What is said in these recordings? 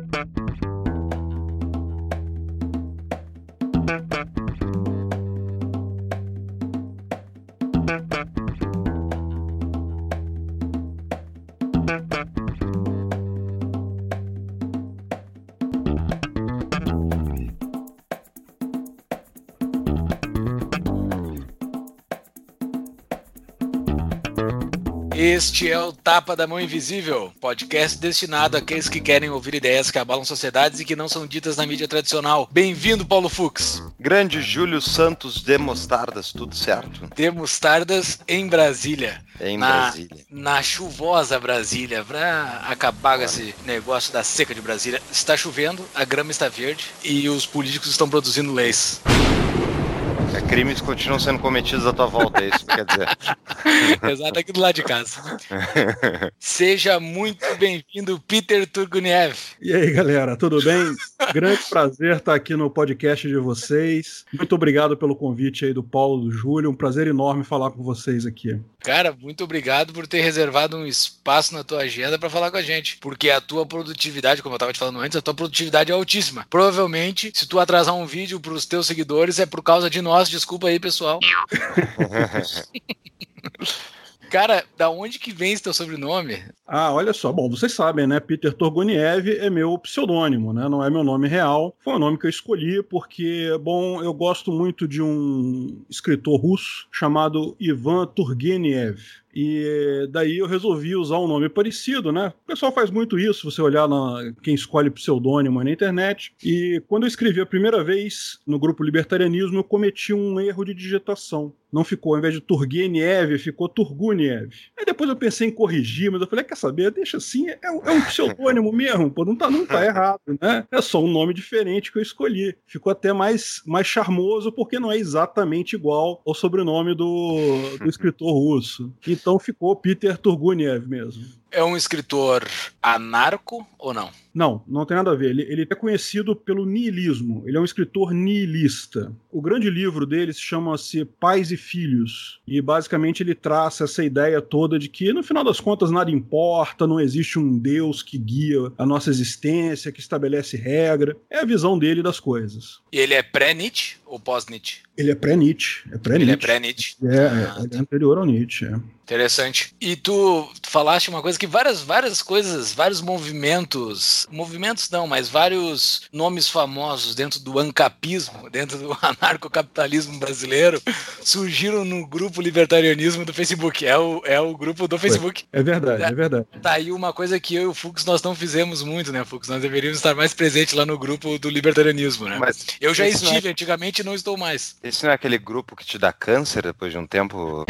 Música Este é o Tapa da Mão Invisível, podcast destinado àqueles que querem ouvir ideias que abalam sociedades e que não são ditas na mídia tradicional. Bem-vindo, Paulo Fux. Grande Júlio Santos de Mostardas, tudo certo? De Mostardas em Brasília. Em na, Brasília. Na chuvosa Brasília, pra acabar com esse negócio da seca de Brasília. Está chovendo, a grama está verde e os políticos estão produzindo leis. É, crimes continuam sendo cometidos à tua volta, é isso que quer dizer. Exato, aqui do lado de casa. Seja muito bem-vindo, Peter Turguniev. E aí, galera, tudo bem? Grande prazer estar aqui no podcast de vocês. Muito obrigado pelo convite aí do Paulo, do Júlio. Um prazer enorme falar com vocês aqui. Cara, muito obrigado por ter reservado um espaço na tua agenda para falar com a gente, porque a tua produtividade, como eu estava te falando antes, a tua produtividade é altíssima. Provavelmente, se tu atrasar um vídeo para os teus seguidores é por causa de nós. Desculpa aí, pessoal. Cara, da onde que vem esse teu sobrenome? Ah, olha só. Bom, vocês sabem, né? Peter Turgoniev é meu pseudônimo, né? Não é meu nome real. Foi o nome que eu escolhi porque, bom, eu gosto muito de um escritor russo chamado Ivan Turgenev. E daí eu resolvi usar um nome parecido, né? O pessoal faz muito isso, você olhar na, quem escolhe pseudônimo na internet. E quando eu escrevi a primeira vez no grupo Libertarianismo, eu cometi um erro de digitação. Não ficou, ao invés de Turgenev, ficou Turguniev. Aí depois eu pensei em corrigir, mas eu falei, quer saber, deixa assim, é, é um pseudônimo mesmo, pô, não tá, não tá errado, né? É só um nome diferente que eu escolhi. Ficou até mais, mais charmoso, porque não é exatamente igual ao sobrenome do, do escritor russo. Então ficou Peter Turguniev mesmo. É um escritor anarco ou não? Não, não tem nada a ver. Ele, ele é conhecido pelo niilismo. Ele é um escritor nihilista. O grande livro dele chama-se Pais e Filhos. E basicamente ele traça essa ideia toda de que, no final das contas, nada importa, não existe um Deus que guia a nossa existência, que estabelece regra. É a visão dele das coisas. E ele é pré-Nietzsche ou pós-Nietzsche? Ele é pré-Nietzsche. É pré ele é pré-Nietzsche. É, é, é anterior ao Nietzsche. É. Interessante. E tu falaste uma coisa que várias, várias coisas, vários movimentos, movimentos não, mas vários nomes famosos dentro do ancapismo, dentro do anarcocapitalismo brasileiro, surgiram no grupo libertarianismo do Facebook. É o, é o grupo do Facebook. É verdade, é verdade. Tá aí uma coisa que eu e o Fux nós não fizemos muito, né, Fux? Nós deveríamos estar mais presentes lá no grupo do libertarianismo, né? Mas eu já estive é... antigamente e não estou mais. Esse não é aquele grupo que te dá câncer depois de um tempo?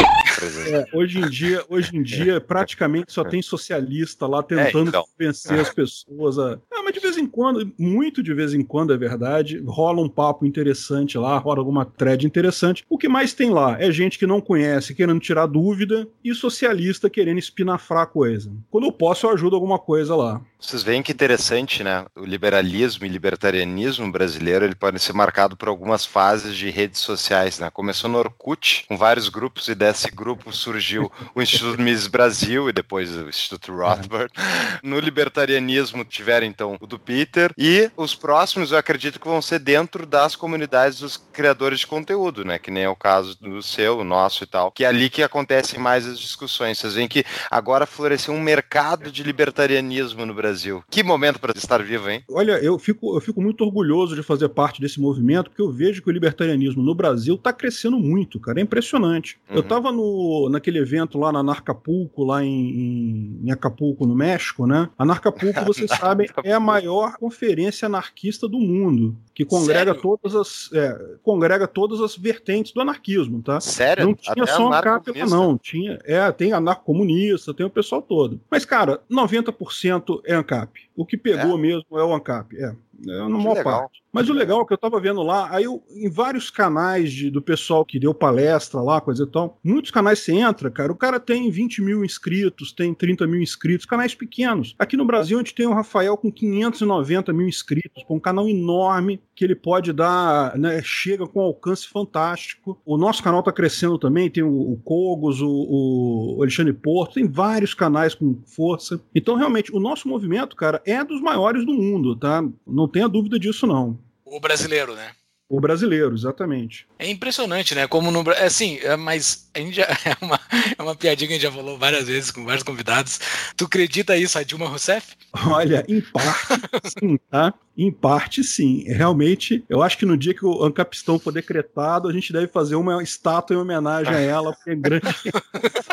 É, hoje em dia, hoje em dia, praticamente só tem socialista lá tentando é, então. convencer as pessoas a. Ah, mas de vez em quando, muito de vez em quando é verdade, rola um papo interessante lá, rola alguma thread interessante. O que mais tem lá é gente que não conhece, querendo tirar dúvida, e socialista querendo espinafrar a coisa. Quando eu posso, eu ajudo alguma coisa lá. Vocês veem que interessante, né? O liberalismo e libertarianismo brasileiro ele pode ser marcado por algumas fases de redes sociais, né? Começou no Orkut, com vários grupos, e desse grupo surgiu o Instituto Mises Brasil e depois o Instituto Rothbard. No libertarianismo tiveram então o do Peter e os próximos eu acredito que vão ser dentro das comunidades dos criadores de conteúdo, né? Que nem é o caso do seu, o nosso e tal. Que é ali que acontecem mais as discussões. Vocês veem que agora floresceu um mercado de libertarianismo no Brasil. Que momento para estar vivo, hein? Olha, eu fico, eu fico muito orgulhoso de fazer parte desse movimento, porque eu vejo que o libertarianismo no Brasil está crescendo muito, cara. É impressionante. Uhum. Eu estava no, naquele evento lá na Narcapulco, lá em, em Acapulco, no México, né? A Narcapulco, vocês sabem, é a maior conferência anarquista do mundo, que congrega Sério? todas as é, congrega todas as vertentes do anarquismo, tá? Sério? Não tinha Até só ANCAP lá, não. Tinha, é, tem anarcomunista, tem o pessoal todo. Mas, cara, 90% é ANCAP. O que pegou é? mesmo é o ANCAP. É. É uma maior parte. Mas o legal é que eu tava vendo lá, aí eu, em vários canais de, do pessoal que deu palestra lá, coisa e tal, muitos canais você entra, cara, o cara tem 20 mil inscritos, tem 30 mil inscritos, canais pequenos. Aqui no Brasil a gente tem o Rafael com 590 mil inscritos, com um canal enorme que ele pode dar, né, chega com um alcance fantástico. O nosso canal tá crescendo também, tem o, o Cogos, o, o Alexandre Porto, tem vários canais com força. Então, realmente, o nosso movimento, cara, é dos maiores do mundo, tá? Não tenha dúvida disso, não. O brasileiro, né? O brasileiro, exatamente. É impressionante, né? Como no Brasil. Assim, é, mas a gente já, é, uma, é uma piadinha que a gente já falou várias vezes com vários convidados. Tu acredita isso, a Dilma Rousseff? Olha, em parte sim, tá? Em parte sim. Realmente, eu acho que no dia que o Ancapistão for decretado, a gente deve fazer uma estátua em homenagem a ela, porque em grande,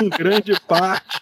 em grande parte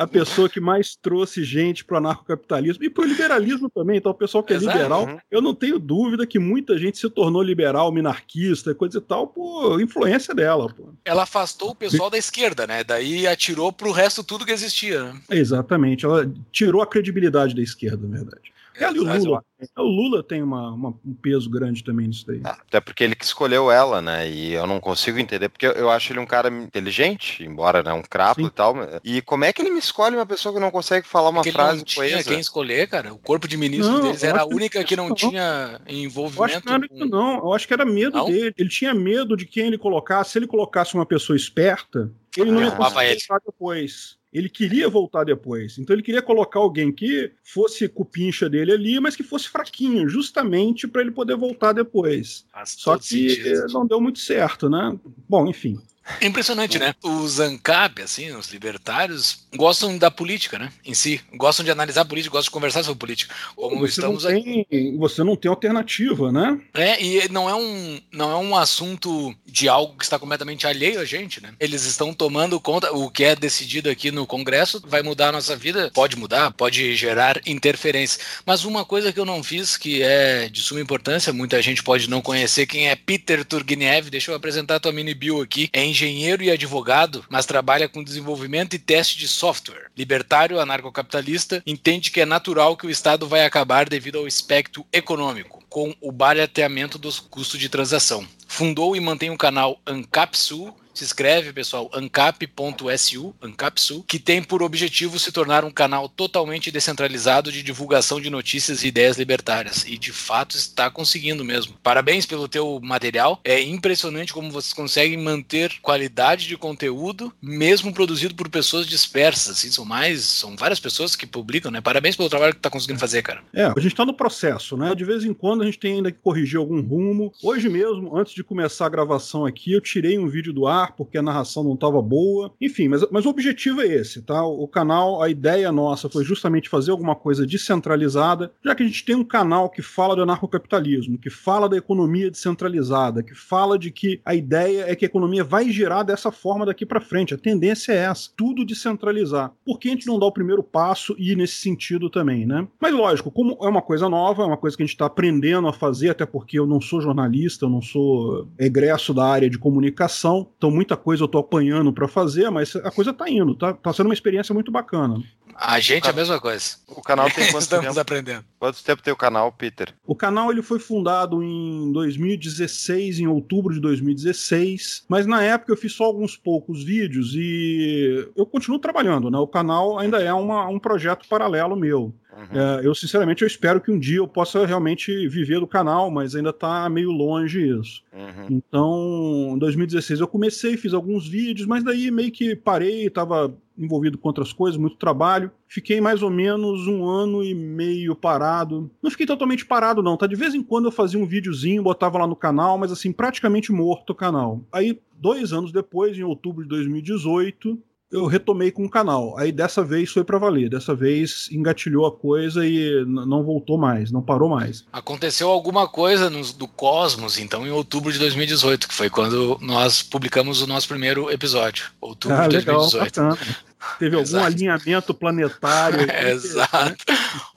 a pessoa que mais trouxe gente para o anarcocapitalismo e para o liberalismo também. Então, o pessoal que é Exato. liberal, uhum. eu não tenho dúvida que muita gente se tornou liberal, minarquista, coisa e tal, por influência dela. Pô. Ela afastou o pessoal da esquerda, né? Daí atirou para o resto tudo que existia. Né? Exatamente. Ela tirou a credibilidade da esquerda, na verdade. Ela e o Lula. O Lula tem uma, uma, um peso grande também nisso daí. Ah, até porque ele que escolheu ela, né? E eu não consigo entender, porque eu acho ele um cara inteligente, embora né, um crapo Sim. e tal. E como é que ele me escolhe uma pessoa que não consegue falar uma porque frase com ele? quem escolher, cara. O corpo de ministros não, deles era a única que não, tinha envolvimento. Eu acho que não era com... não. Eu acho que era medo não? dele. Ele tinha medo de quem ele colocasse. Se ele colocasse uma pessoa esperta, ele não ia conseguir depois ele queria voltar depois. Então ele queria colocar alguém que fosse cupincha dele ali, mas que fosse fraquinho, justamente para ele poder voltar depois. Faz Só que sentido. não deu muito certo, né? Bom, enfim. É impressionante, né? Os ANCAP, assim, os libertários, gostam da política, né? Em si. Gostam de analisar a política, gostam de conversar sobre política. Como você estamos não tem, aqui. Você não tem alternativa, né? É, e não é, um, não é um assunto de algo que está completamente alheio a gente, né? Eles estão tomando conta, o que é decidido aqui no Congresso vai mudar a nossa vida, pode mudar, pode gerar interferência. Mas uma coisa que eu não fiz, que é de suma importância, muita gente pode não conhecer quem é Peter Turgniev, deixa eu apresentar a tua mini bio aqui, é engenheiro e advogado, mas trabalha com desenvolvimento e teste de software. Libertário, anarcocapitalista, entende que é natural que o Estado vai acabar devido ao espectro econômico, com o barateamento dos custos de transação. Fundou e mantém o canal Ancapsul, se escreve, pessoal, ancap.su, ancapsu, que tem por objetivo se tornar um canal totalmente descentralizado de divulgação de notícias e ideias libertárias. E de fato está conseguindo mesmo. Parabéns pelo teu material. É impressionante como vocês conseguem manter qualidade de conteúdo, mesmo produzido por pessoas dispersas. Assim, são mais, são várias pessoas que publicam, né? Parabéns pelo trabalho que está conseguindo fazer, cara. É, a gente está no processo, né? De vez em quando a gente tem ainda que corrigir algum rumo. Hoje mesmo, antes de começar a gravação aqui, eu tirei um vídeo do ar porque a narração não estava boa. Enfim, mas, mas o objetivo é esse, tá? O canal, a ideia nossa foi justamente fazer alguma coisa descentralizada, já que a gente tem um canal que fala do anarcocapitalismo, que fala da economia descentralizada, que fala de que a ideia é que a economia vai girar dessa forma daqui para frente. A tendência é essa, tudo descentralizar. Por que a gente não dá o primeiro passo e ir nesse sentido também, né? Mas lógico, como é uma coisa nova, é uma coisa que a gente está aprendendo a fazer, até porque eu não sou jornalista, eu não sou egresso da área de comunicação, então muita coisa eu tô apanhando para fazer, mas a coisa tá indo, tá, tá sendo uma experiência muito bacana. A gente é a mesma coisa. O canal tem quanto Estamos tempo? aprendendo. Quanto tempo tem o canal, Peter? O canal ele foi fundado em 2016, em outubro de 2016, mas na época eu fiz só alguns poucos vídeos e eu continuo trabalhando, né? O canal ainda é uma, um projeto paralelo meu. Uhum. É, eu, sinceramente, eu espero que um dia eu possa realmente viver do canal, mas ainda está meio longe isso. Uhum. Então, em 2016 eu comecei, fiz alguns vídeos, mas daí meio que parei, estava envolvido com outras coisas, muito trabalho. Fiquei mais ou menos um ano e meio parado. Não fiquei totalmente parado, não, tá? De vez em quando eu fazia um videozinho, botava lá no canal, mas assim, praticamente morto o canal. Aí, dois anos depois, em outubro de 2018, eu retomei com o canal. Aí dessa vez foi para valer. Dessa vez engatilhou a coisa e não voltou mais, não parou mais. Aconteceu alguma coisa do Cosmos, então, em outubro de 2018, que foi quando nós publicamos o nosso primeiro episódio. Outubro ah, de legal, 2018. Bacana. Teve algum Exato. alinhamento planetário. Exato.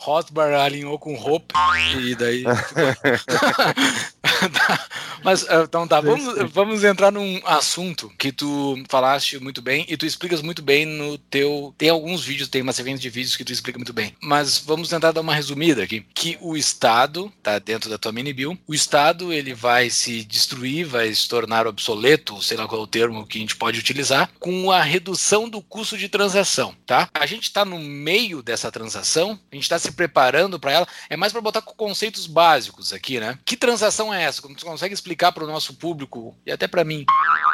Hotbar alinhou com Hope e daí. Mas ah, então tá, vamos, vamos entrar num assunto que tu falaste muito bem e tu explicas muito bem no teu. Tem alguns vídeos, tem uma sequência de vídeos que tu explica muito bem. Mas vamos tentar dar uma resumida aqui. Que o Estado, tá dentro da tua mini bill, o Estado ele vai se destruir, vai se tornar obsoleto, sei lá qual é o termo que a gente pode utilizar, com a redução do custo de transação, tá? A gente está no meio dessa transação, a gente está se preparando para ela. É mais para botar conceitos básicos aqui, né? Que transação é essa? Como tu consegue explicar para o nosso público e até para mim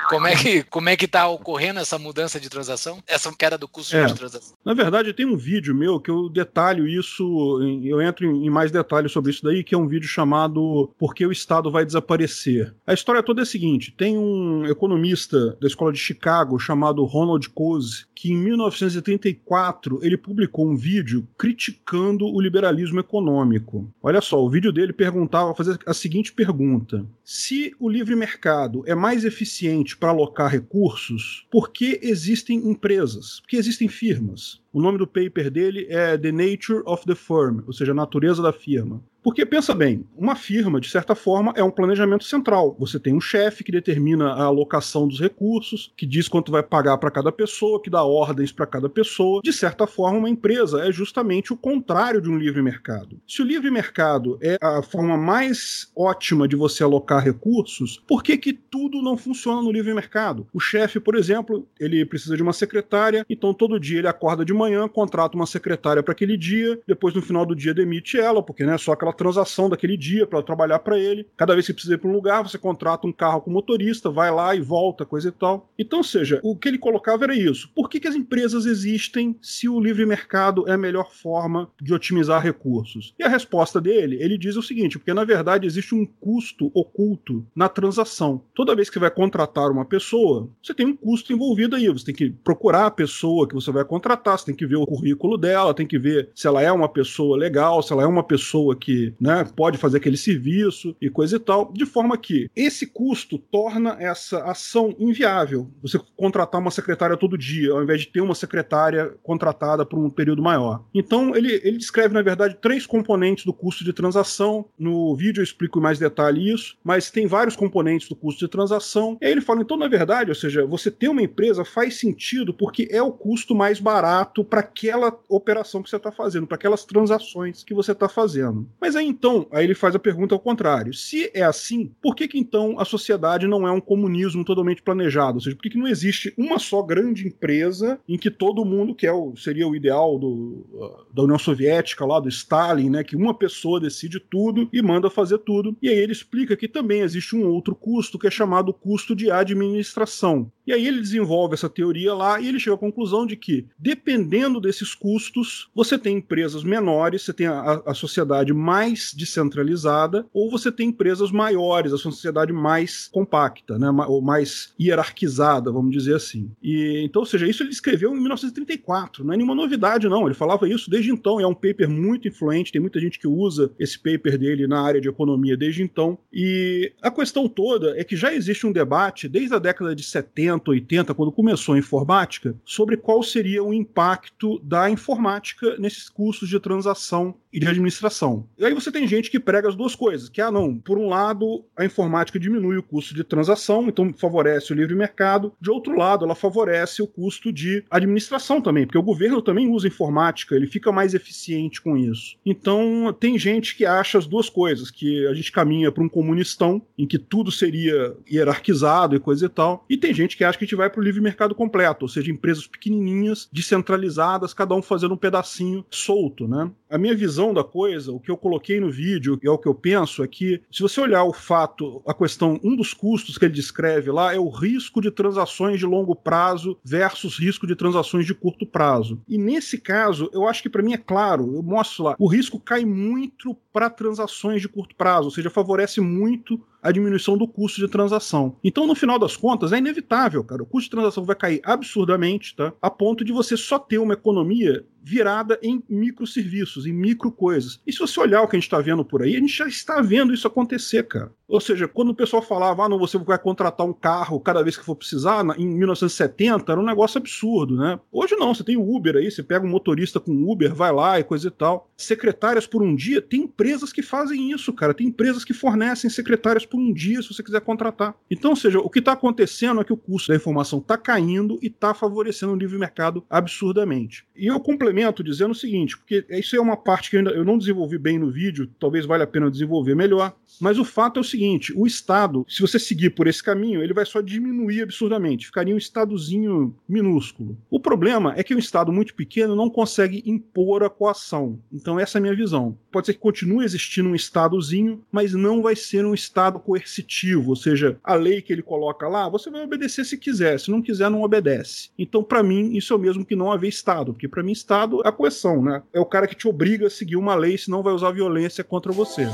como é que como é que está ocorrendo essa mudança de transação? Essa queda do custo é, de transação? Na verdade, tem um vídeo meu que eu detalho isso, eu entro em mais detalhes sobre isso daí, que é um vídeo chamado Por que o Estado vai desaparecer. A história toda é a seguinte: tem um economista da escola de Chicago chamado Ronald Coase, que em 1934 ele publicou um vídeo criticando o liberalismo econômico. Olha só, o vídeo dele perguntava, fazia a seguinte pergunta: se o livre mercado é mais eficiente para alocar recursos, por que existem empresas? Por que existem firmas? O nome do paper dele é The Nature of the Firm, ou seja, a natureza da firma. Porque pensa bem, uma firma, de certa forma, é um planejamento central. Você tem um chefe que determina a alocação dos recursos, que diz quanto vai pagar para cada pessoa, que dá ordens para cada pessoa. De certa forma, uma empresa é justamente o contrário de um livre mercado. Se o livre mercado é a forma mais ótima de você alocar recursos, por que, que tudo não funciona no livre mercado? O chefe, por exemplo, ele precisa de uma secretária, então todo dia ele acorda de manhã, contrata uma secretária para aquele dia, depois no final do dia demite ela, porque né, só aquela aquela transação daquele dia para trabalhar para ele. Cada vez que precisa ir para um lugar, você contrata um carro com motorista, vai lá e volta, coisa e tal. Então, seja, o que ele colocava era isso. Por que, que as empresas existem se o livre mercado é a melhor forma de otimizar recursos? E a resposta dele, ele diz o seguinte: porque na verdade existe um custo oculto na transação. Toda vez que vai contratar uma pessoa, você tem um custo envolvido aí. Você tem que procurar a pessoa que você vai contratar, você tem que ver o currículo dela, tem que ver se ela é uma pessoa legal, se ela é uma pessoa que né, pode fazer aquele serviço e coisa e tal, de forma que esse custo torna essa ação inviável. Você contratar uma secretária todo dia, ao invés de ter uma secretária contratada por um período maior. Então, ele, ele descreve, na verdade, três componentes do custo de transação. No vídeo eu explico em mais detalhe isso, mas tem vários componentes do custo de transação. E aí ele fala, então, na verdade, ou seja, você ter uma empresa faz sentido porque é o custo mais barato para aquela operação que você está fazendo, para aquelas transações que você está fazendo. Mas mas aí então, aí ele faz a pergunta ao contrário. Se é assim, por que, que então a sociedade não é um comunismo totalmente planejado? Ou seja, por que, que não existe uma só grande empresa em que todo mundo, que é o, seria o ideal do, uh, da União Soviética, lá do Stalin, né, que uma pessoa decide tudo e manda fazer tudo. E aí ele explica que também existe um outro custo que é chamado custo de administração. E aí ele desenvolve essa teoria lá e ele chega à conclusão de que, dependendo desses custos, você tem empresas menores, você tem a, a sociedade mais descentralizada, ou você tem empresas maiores, a sociedade mais compacta, né, ou mais hierarquizada, vamos dizer assim. E então, ou seja, isso ele escreveu em 1934, não é nenhuma novidade não, ele falava isso desde então, é um paper muito influente, tem muita gente que usa esse paper dele na área de economia desde então. E a questão toda é que já existe um debate desde a década de 70, 80, quando começou a informática, sobre qual seria o impacto da informática nesses custos de transação e de administração. E aí você tem gente que prega as duas coisas, que, ah, não, por um lado, a informática diminui o custo de transação, então favorece o livre mercado, de outro lado, ela favorece o custo de administração também, porque o governo também usa informática, ele fica mais eficiente com isso. Então, tem gente que acha as duas coisas, que a gente caminha para um comunistão, em que tudo seria hierarquizado e coisa e tal, e tem gente que acha que a gente vai para o livre mercado completo, ou seja, empresas pequenininhas, descentralizadas, cada um fazendo um pedacinho solto, né? A minha visão da coisa, o que eu coloquei no vídeo, e é o que eu penso, é que se você olhar o fato, a questão, um dos custos que ele descreve lá é o risco de transações de longo prazo versus risco de transações de curto prazo. E nesse caso, eu acho que para mim é claro, eu mostro lá, o risco cai muito para transações de curto prazo, ou seja, favorece muito a diminuição do custo de transação. Então, no final das contas, é inevitável, cara. O custo de transação vai cair absurdamente, tá? A ponto de você só ter uma economia virada em microserviços, em micro coisas. E se você olhar o que a gente está vendo por aí, a gente já está vendo isso acontecer, cara. Ou seja, quando o pessoal falava, ah, não, você vai contratar um carro cada vez que for precisar, em 1970 era um negócio absurdo, né? Hoje não, você tem o Uber aí, você pega um motorista com Uber, vai lá e coisa e tal. Secretárias por um dia, tem empresas que fazem isso, cara. Tem empresas que fornecem secretárias por um dia, se você quiser contratar. Então, ou seja, o que está acontecendo é que o custo da informação está caindo e está favorecendo o livre mercado absurdamente. E eu complemento dizendo o seguinte, porque isso é uma parte que eu, ainda, eu não desenvolvi bem no vídeo, talvez valha a pena desenvolver melhor, mas o fato é o seguinte, o Estado, se você seguir por esse caminho, ele vai só diminuir absurdamente, ficaria um Estadozinho minúsculo. O problema é que um Estado muito pequeno não consegue impor a coação. Então, essa é a minha visão. Pode ser que continue existindo um Estadozinho, mas não vai ser um Estado coercitivo, ou seja, a lei que ele coloca lá, você vai obedecer se quiser, se não quiser, não obedece. Então, para mim, isso é o mesmo que não haver Estado, porque para mim, Estado é a coerção, né? É o cara que te obriga a seguir uma lei, senão vai usar violência contra você.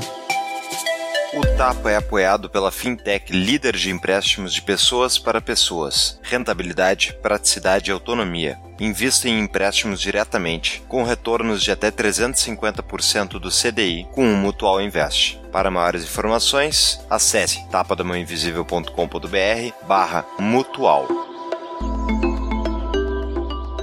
O Tapa é apoiado pela fintech líder de empréstimos de pessoas para pessoas. Rentabilidade, praticidade e autonomia. Invista em empréstimos diretamente, com retornos de até 350% do CDI com o Mutual Invest. Para maiores informações, acesse tapadamãoinvisível.com.br barra mutual.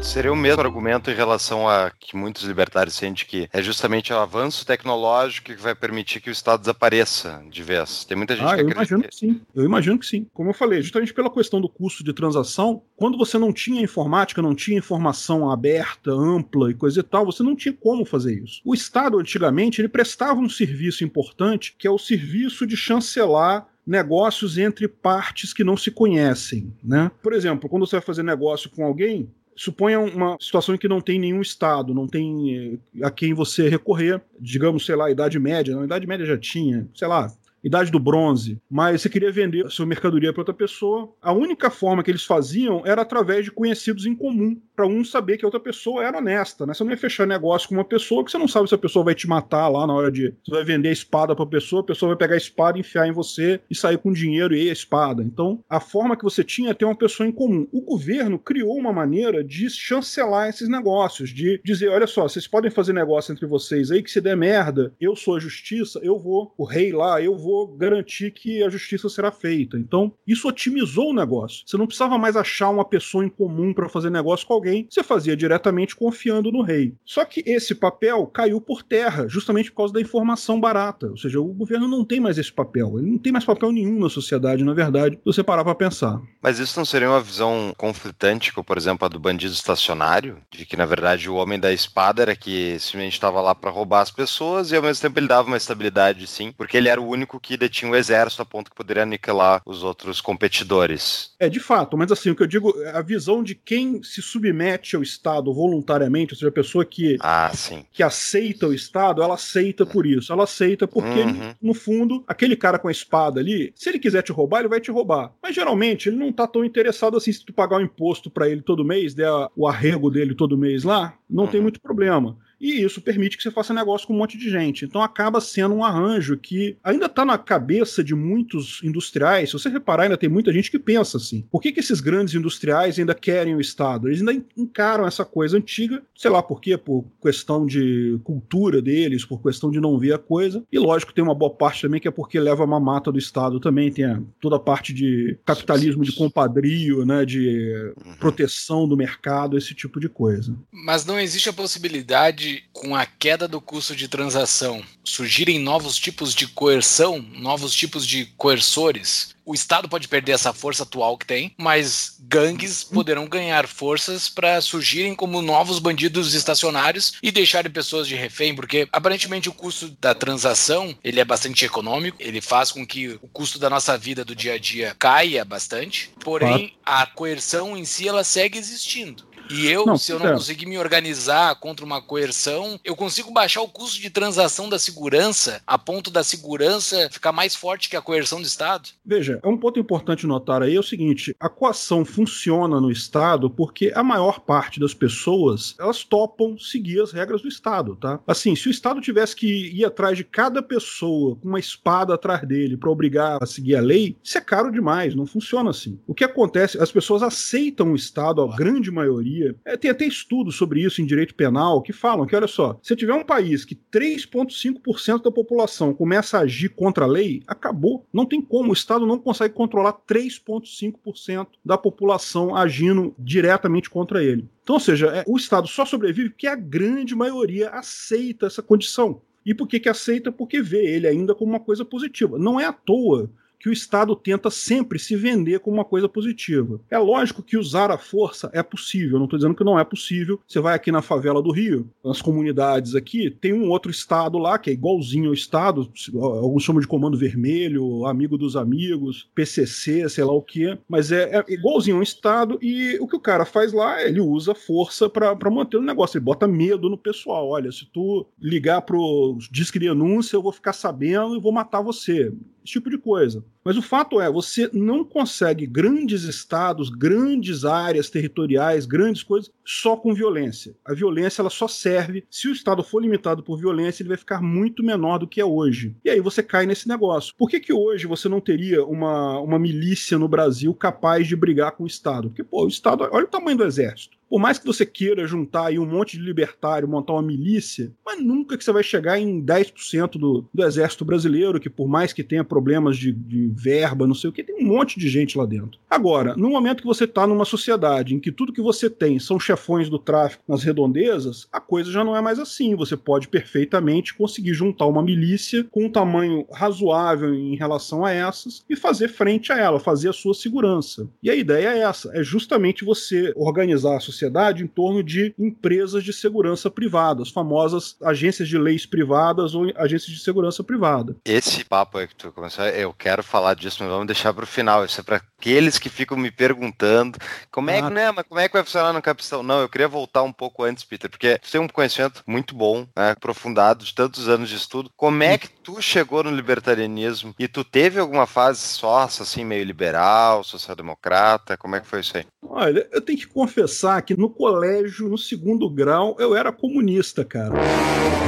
Seria o mesmo argumento em relação a que muitos libertários sentem que é justamente o avanço tecnológico que vai permitir que o Estado desapareça de vez. Tem muita gente ah, que eu imagino que sim. Eu imagino que sim. Como eu falei, justamente pela questão do custo de transação, quando você não tinha informática, não tinha informação aberta, ampla e coisa e tal, você não tinha como fazer isso. O Estado, antigamente, ele prestava um serviço importante, que é o serviço de chancelar negócios entre partes que não se conhecem, né? Por exemplo, quando você vai fazer negócio com alguém, Suponha uma situação em que não tem nenhum Estado, não tem eh, a quem você recorrer, digamos, sei lá, Idade Média, não, Idade Média já tinha, sei lá, Idade do Bronze, mas você queria vender sua mercadoria para outra pessoa. A única forma que eles faziam era através de conhecidos em comum, para um saber que a outra pessoa era honesta, né? Você não ia fechar negócio com uma pessoa que você não sabe se a pessoa vai te matar lá na hora de. Você vai vender a espada para a pessoa, a pessoa vai pegar a espada, enfiar em você e sair com dinheiro e a espada. Então, a forma que você tinha é ter uma pessoa em comum. O governo criou uma maneira de chancelar esses negócios, de dizer: olha só, vocês podem fazer negócio entre vocês aí que se der merda, eu sou a justiça, eu vou, o rei lá, eu vou vou garantir que a justiça será feita. Então, isso otimizou o negócio. Você não precisava mais achar uma pessoa em comum para fazer negócio com alguém, você fazia diretamente confiando no rei. Só que esse papel caiu por terra, justamente por causa da informação barata. Ou seja, o governo não tem mais esse papel. Ele não tem mais papel nenhum na sociedade, na verdade, se você parar para pensar. Mas isso não seria uma visão conflitante com, por exemplo, a do bandido estacionário? De que, na verdade, o homem da espada era que simplesmente estava lá para roubar as pessoas e, ao mesmo tempo, ele dava uma estabilidade, sim, porque ele era o único que detinha o exército a ponto que poderia aniquilar os outros competidores. É, de fato, mas assim, o que eu digo, a visão de quem se submete ao Estado voluntariamente, ou seja, a pessoa que, ah, que aceita o Estado, ela aceita por isso. Ela aceita porque, uhum. no fundo, aquele cara com a espada ali, se ele quiser te roubar, ele vai te roubar. Mas geralmente ele não tá tão interessado assim se tu pagar o um imposto para ele todo mês, der o arrego dele todo mês lá, não uhum. tem muito problema e isso permite que você faça negócio com um monte de gente. Então acaba sendo um arranjo que ainda está na cabeça de muitos industriais. Se você reparar, ainda tem muita gente que pensa assim: por que, que esses grandes industriais ainda querem o Estado? Eles ainda encaram essa coisa antiga, sei lá por quê, por questão de cultura deles, por questão de não ver a coisa. E lógico, tem uma boa parte também que é porque leva a mamata do Estado também, tem a, toda a parte de capitalismo de compadrio, né, de uhum. proteção do mercado, esse tipo de coisa. Mas não existe a possibilidade com a queda do custo de transação, surgirem novos tipos de coerção, novos tipos de coerçores, o Estado pode perder essa força atual que tem, mas gangues poderão ganhar forças para surgirem como novos bandidos estacionários e deixarem pessoas de refém, porque aparentemente o custo da transação ele é bastante econômico, ele faz com que o custo da nossa vida do dia a dia caia bastante, porém a coerção em si ela segue existindo. E eu, não, se eu não é. conseguir me organizar contra uma coerção, eu consigo baixar o custo de transação da segurança a ponto da segurança ficar mais forte que a coerção do Estado? Veja, é um ponto importante notar aí é o seguinte: a coação funciona no Estado porque a maior parte das pessoas elas topam seguir as regras do Estado, tá? Assim, se o Estado tivesse que ir atrás de cada pessoa com uma espada atrás dele para obrigar a seguir a lei, isso é caro demais, não funciona assim. O que acontece? As pessoas aceitam o Estado, a grande maioria É, tem até estudos sobre isso em direito penal que falam que, olha só, se tiver um país que 3,5% da população começa a agir contra a lei, acabou. Não tem como. O Estado não consegue controlar 3,5% da população agindo diretamente contra ele. Então, ou seja, é, o Estado só sobrevive porque a grande maioria aceita essa condição. E por que, que aceita? Porque vê ele ainda como uma coisa positiva. Não é à toa que o Estado tenta sempre se vender como uma coisa positiva. É lógico que usar a força é possível, não estou dizendo que não é possível. Você vai aqui na favela do Rio, nas comunidades aqui, tem um outro Estado lá que é igualzinho ao Estado, alguns chamam de Comando Vermelho, Amigo dos Amigos, PCC, sei lá o que, mas é, é igualzinho ao Estado e o que o cara faz lá, ele usa força para manter o negócio, ele bota medo no pessoal. Olha, se tu ligar pro disque de denúncia, eu vou ficar sabendo e vou matar você esse tipo de coisa. Mas o fato é, você não consegue grandes estados, grandes áreas territoriais, grandes coisas, só com violência. A violência ela só serve, se o Estado for limitado por violência, ele vai ficar muito menor do que é hoje. E aí você cai nesse negócio. Por que, que hoje você não teria uma, uma milícia no Brasil capaz de brigar com o Estado? Porque, pô, o Estado, olha o tamanho do exército. Por mais que você queira juntar aí um monte de libertário, montar uma milícia, mas nunca que você vai chegar em 10% do, do exército brasileiro, que por mais que tenha problemas de, de verba, não sei o que, tem um monte de gente lá dentro. Agora, no momento que você está numa sociedade em que tudo que você tem são chefões do tráfico nas redondezas, a coisa já não é mais assim. Você pode perfeitamente conseguir juntar uma milícia com um tamanho razoável em relação a essas e fazer frente a ela, fazer a sua segurança. E a ideia é essa: é justamente você organizar a sociedade em torno de empresas de segurança privadas, famosas agências de leis privadas ou agências de segurança privada. Esse papo aí que tu começou, eu quero falar disso, mas vamos deixar para o final. Isso é para aqueles que ficam me perguntando como é que, ah. né, mas como é que vai funcionar no Capistão? Não, eu queria voltar um pouco antes, Peter, porque você tem um conhecimento muito bom, né, aprofundado de tantos anos de estudo. Como é que tu chegou no libertarianismo e tu teve alguma fase sócia, assim, meio liberal, social-democrata? Como é que foi isso aí? Olha, eu tenho que confessar que no colégio, no segundo grau, eu era comunista, cara.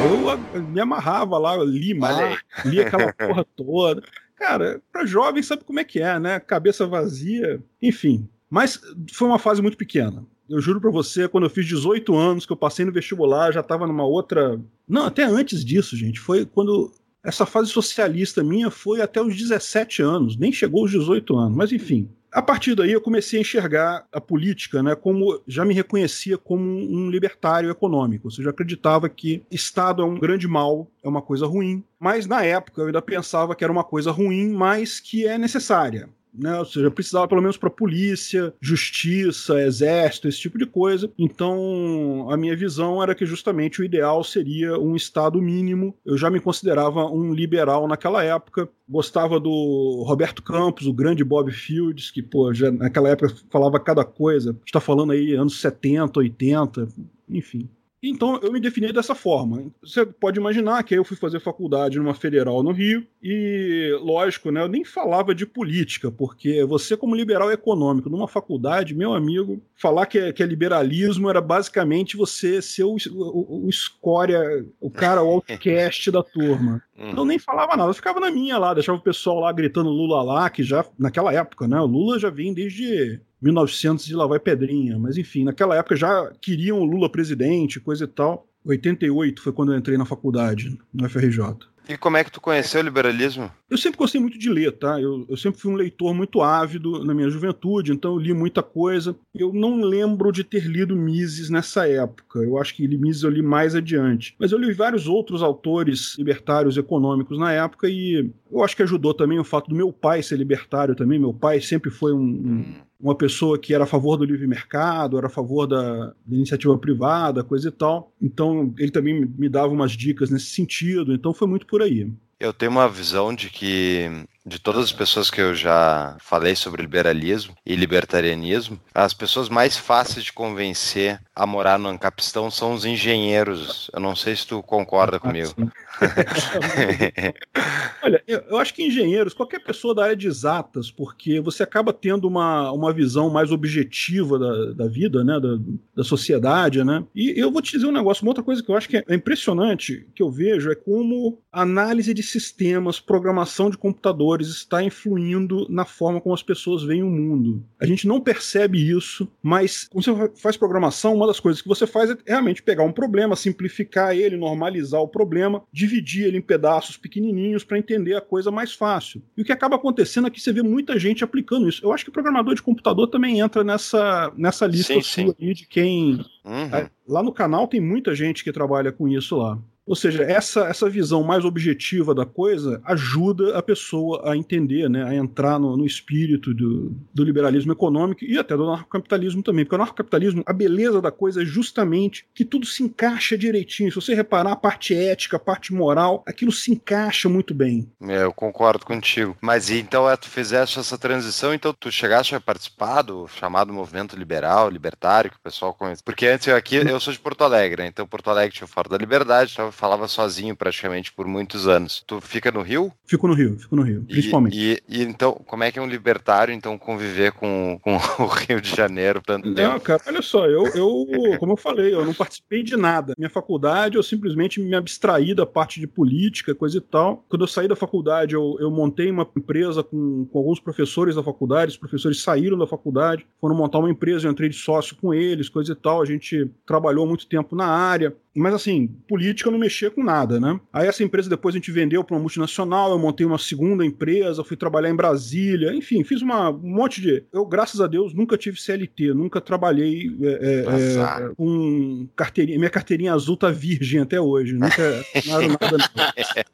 Eu me amarrava lá, li Marx, li aquela porra toda. Cara, para jovem sabe como é que é, né? Cabeça vazia, enfim. Mas foi uma fase muito pequena. Eu juro para você, quando eu fiz 18 anos, que eu passei no vestibular, já tava numa outra. Não, até antes disso, gente. Foi quando. Essa fase socialista minha foi até os 17 anos, nem chegou aos 18 anos, mas enfim. A partir daí eu comecei a enxergar a política, né, como já me reconhecia como um libertário econômico, ou seja, acreditava que Estado é um grande mal, é uma coisa ruim, mas na época eu ainda pensava que era uma coisa ruim, mas que é necessária né? Ou seja, precisava pelo menos para polícia, justiça, exército, esse tipo de coisa. Então, a minha visão era que justamente o ideal seria um Estado mínimo. Eu já me considerava um liberal naquela época. Gostava do Roberto Campos, o grande Bob Fields, que, pô, já naquela época falava cada coisa. está falando aí anos 70, 80, enfim. Então eu me defini dessa forma. Você pode imaginar que eu fui fazer faculdade numa federal no Rio e, lógico, né, eu nem falava de política, porque você, como liberal econômico, numa faculdade, meu amigo, falar que é, que é liberalismo era basicamente você ser o, o, o escória, o cara, o outcast da turma. Uhum. Eu nem falava nada, eu ficava na minha lá, deixava o pessoal lá gritando Lula lá, que já, naquela época, né, o Lula já vem desde 1900 de lá vai pedrinha, mas enfim, naquela época já queriam o Lula presidente, coisa e tal. 88 foi quando eu entrei na faculdade, no FRJ. E como é que tu conheceu o liberalismo? Eu sempre gostei muito de ler, tá? Eu, eu, sempre fui um leitor muito ávido na minha juventude, então eu li muita coisa. Eu não lembro de ter lido Mises nessa época. Eu acho que Mises eu li mais adiante. Mas eu li vários outros autores libertários econômicos na época e eu acho que ajudou também o fato do meu pai ser libertário também. Meu pai sempre foi um, um hum uma pessoa que era a favor do livre mercado, era a favor da, da, iniciativa privada, coisa e tal. Então ele também me dava umas dicas nesse sentido. Então foi muito por aí. Eu tenho uma visão de que de todas as pessoas que eu já falei sobre liberalismo e libertarianismo, as pessoas mais fáceis de convencer a morar no Ancapistão são os engenheiros. Eu não sei se tu concorda ah, comigo. Olha, eu, eu, acho que engenheiros, qualquer pessoa da área de exatas, porque você acaba tendo uma, uma visão mais objetiva da, da vida, né, da, da sociedade, né? E eu vou te dizer um negócio, uma outra coisa que eu acho que é impressionante, que eu vejo, é como análise de sistemas, programação de computadores valores está influindo na forma como as pessoas veem o mundo. A gente não percebe isso, mas quando você faz programação, uma das coisas que você faz é realmente pegar um problema, simplificar ele, normalizar o problema, dividir ele em pedaços pequenininhos para entender a coisa mais fácil. E o que acaba acontecendo é que você vê muita gente aplicando isso. Eu acho que programador de computador também entra nessa, nessa lista sim, sim. de quem. Uhum. Lá no canal tem muita gente que trabalha com isso lá. Ou seja, essa, essa visão mais objetiva da coisa ajuda a pessoa a entender, né, a entrar no, no espírito do, do, liberalismo econômico e até do anarcocapitalismo também. Porque o anarcocapitalismo, a beleza da coisa é justamente que tudo se encaixa direitinho. Se você reparar a parte ética, a parte moral, aquilo se encaixa muito bem. É, eu concordo contigo. Mas então é, tu fizeste essa transição, então tu chegaste a participar do chamado movimento liberal, libertário, que o pessoal conhece. Porque antes eu aqui, eu sou de Porto Alegre, né? então Porto Alegre tinha o da Liberdade, estava falava sozinho praticamente por muitos anos. Tu fica no Rio? Fico no Rio, fico no Rio, principalmente. E, e, e então, como é que é um libertário, então, conviver com, com o Rio de Janeiro tanto não, tempo? cara, olha só, eu, eu, como eu falei, eu não participei de nada. Minha faculdade, eu simplesmente me abstraí da parte de política, coisa e tal. Quando eu saí da faculdade, eu, eu montei uma empresa com, com alguns professores da faculdade, os professores saíram da faculdade, foram montar uma empresa, eu entrei de sócio com eles, coisa e tal. A gente trabalhou muito tempo na área. Mas assim, política eu não mexia com nada, né? Aí essa empresa depois a gente vendeu para uma multinacional, eu montei uma segunda empresa, fui trabalhar em Brasília, enfim, fiz uma, um monte de. Eu, graças a Deus, nunca tive CLT, nunca trabalhei é, é, é com carteirinha. Minha carteirinha azul tá virgem até hoje, nunca nada, nada.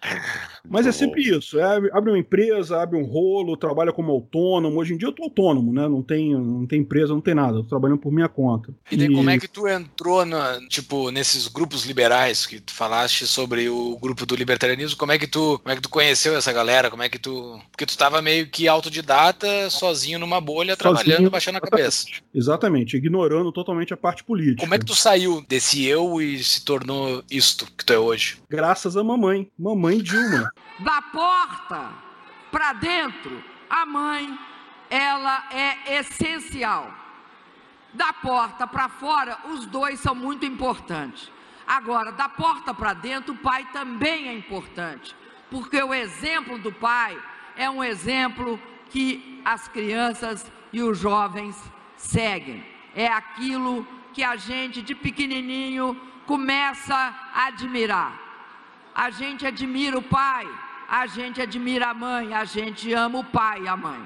Mas é sempre isso. É, abre uma empresa, abre um rolo, trabalha como autônomo. Hoje em dia eu tô autônomo, né? Não tem, não tem empresa, não tem nada. Eu tô trabalhando por minha conta. E daí, e... como é que tu entrou na, tipo, nesses grupos? Grupos liberais que tu falaste sobre o grupo do libertarianismo, como é que tu, como é que tu conheceu essa galera? Como é que tu, porque tu estava meio que autodidata, sozinho numa bolha, sozinho, trabalhando, baixando a cabeça. Exatamente, ignorando totalmente a parte política. Como é que tu saiu desse eu e se tornou isto que tu é hoje? Graças à mamãe, mamãe Dilma. Da porta para dentro, a mãe, ela é essencial da porta para fora, os dois são muito importantes. Agora, da porta para dentro, o pai também é importante, porque o exemplo do pai é um exemplo que as crianças e os jovens seguem. É aquilo que a gente de pequenininho começa a admirar. A gente admira o pai, a gente admira a mãe, a gente ama o pai e a mãe.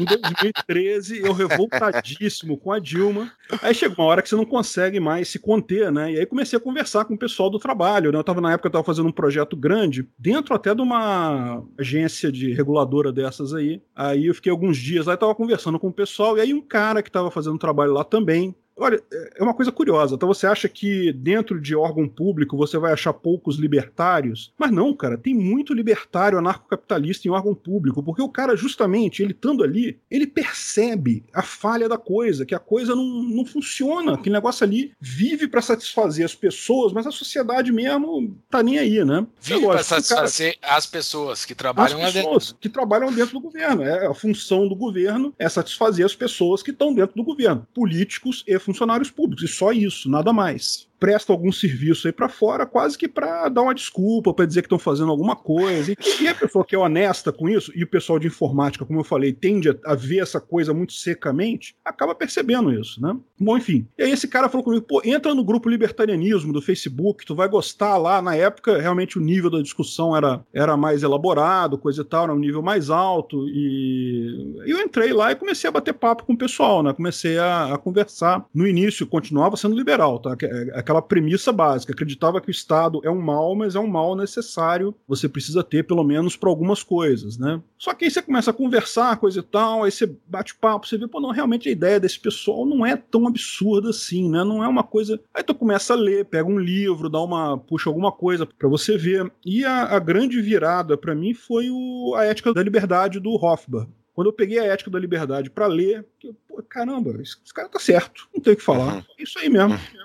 Em 2013, eu revoltadíssimo com a Dilma. Aí chega uma hora que você não consegue mais se conter, né? E aí comecei a conversar com o pessoal do trabalho, né? Eu tava na época, eu tava fazendo um projeto grande, dentro até de uma agência de reguladora dessas aí. Aí eu fiquei alguns dias lá e tava conversando com o pessoal, e aí um cara que tava fazendo trabalho lá também, Olha, é uma coisa curiosa. Então você acha que dentro de órgão público você vai achar poucos libertários? Mas não, cara, tem muito libertário anarcocapitalista em órgão público, porque o cara, justamente, ele estando ali, ele percebe a falha da coisa, que a coisa não, não funciona, que o negócio ali vive para satisfazer as pessoas, mas a sociedade mesmo tá nem aí, né? Vive para satisfazer cara, as pessoas que trabalham as pessoas dentro. que trabalham dentro do governo. É, a função do governo é satisfazer as pessoas que estão dentro do governo, políticos e funcionários públicos, e só isso, nada mais presta algum serviço aí para fora, quase que para dar uma desculpa, para dizer que estão fazendo alguma coisa. E, e a pessoa que é honesta com isso, e o pessoal de informática, como eu falei, tende a, a ver essa coisa muito secamente, acaba percebendo isso, né? Bom, enfim. E aí esse cara falou comigo, pô, entra no grupo Libertarianismo do Facebook, tu vai gostar lá. Na época, realmente o nível da discussão era, era mais elaborado, coisa e tal, era um nível mais alto. E eu entrei lá e comecei a bater papo com o pessoal, né? Comecei a, a conversar. No início, continuava sendo liberal, tá? Aquela aquela premissa básica. Acreditava que o Estado é um mal, mas é um mal necessário. Você precisa ter, pelo menos, para algumas coisas, né? Só que aí você começa a conversar, coisa e tal, aí você bate papo, você vê, pô, não, realmente a ideia desse pessoal não é tão absurda assim, né? Não é uma coisa. Aí tu começa a ler, pega um livro, dá uma. puxa alguma coisa para você ver. E a, a grande virada para mim foi o, a ética da liberdade do Hofbauer. Quando eu peguei a Ética da Liberdade para ler, eu, pô, caramba, esse, esse, cara tá certo, não tem o que falar. Uhum. É isso aí mesmo. Uhum.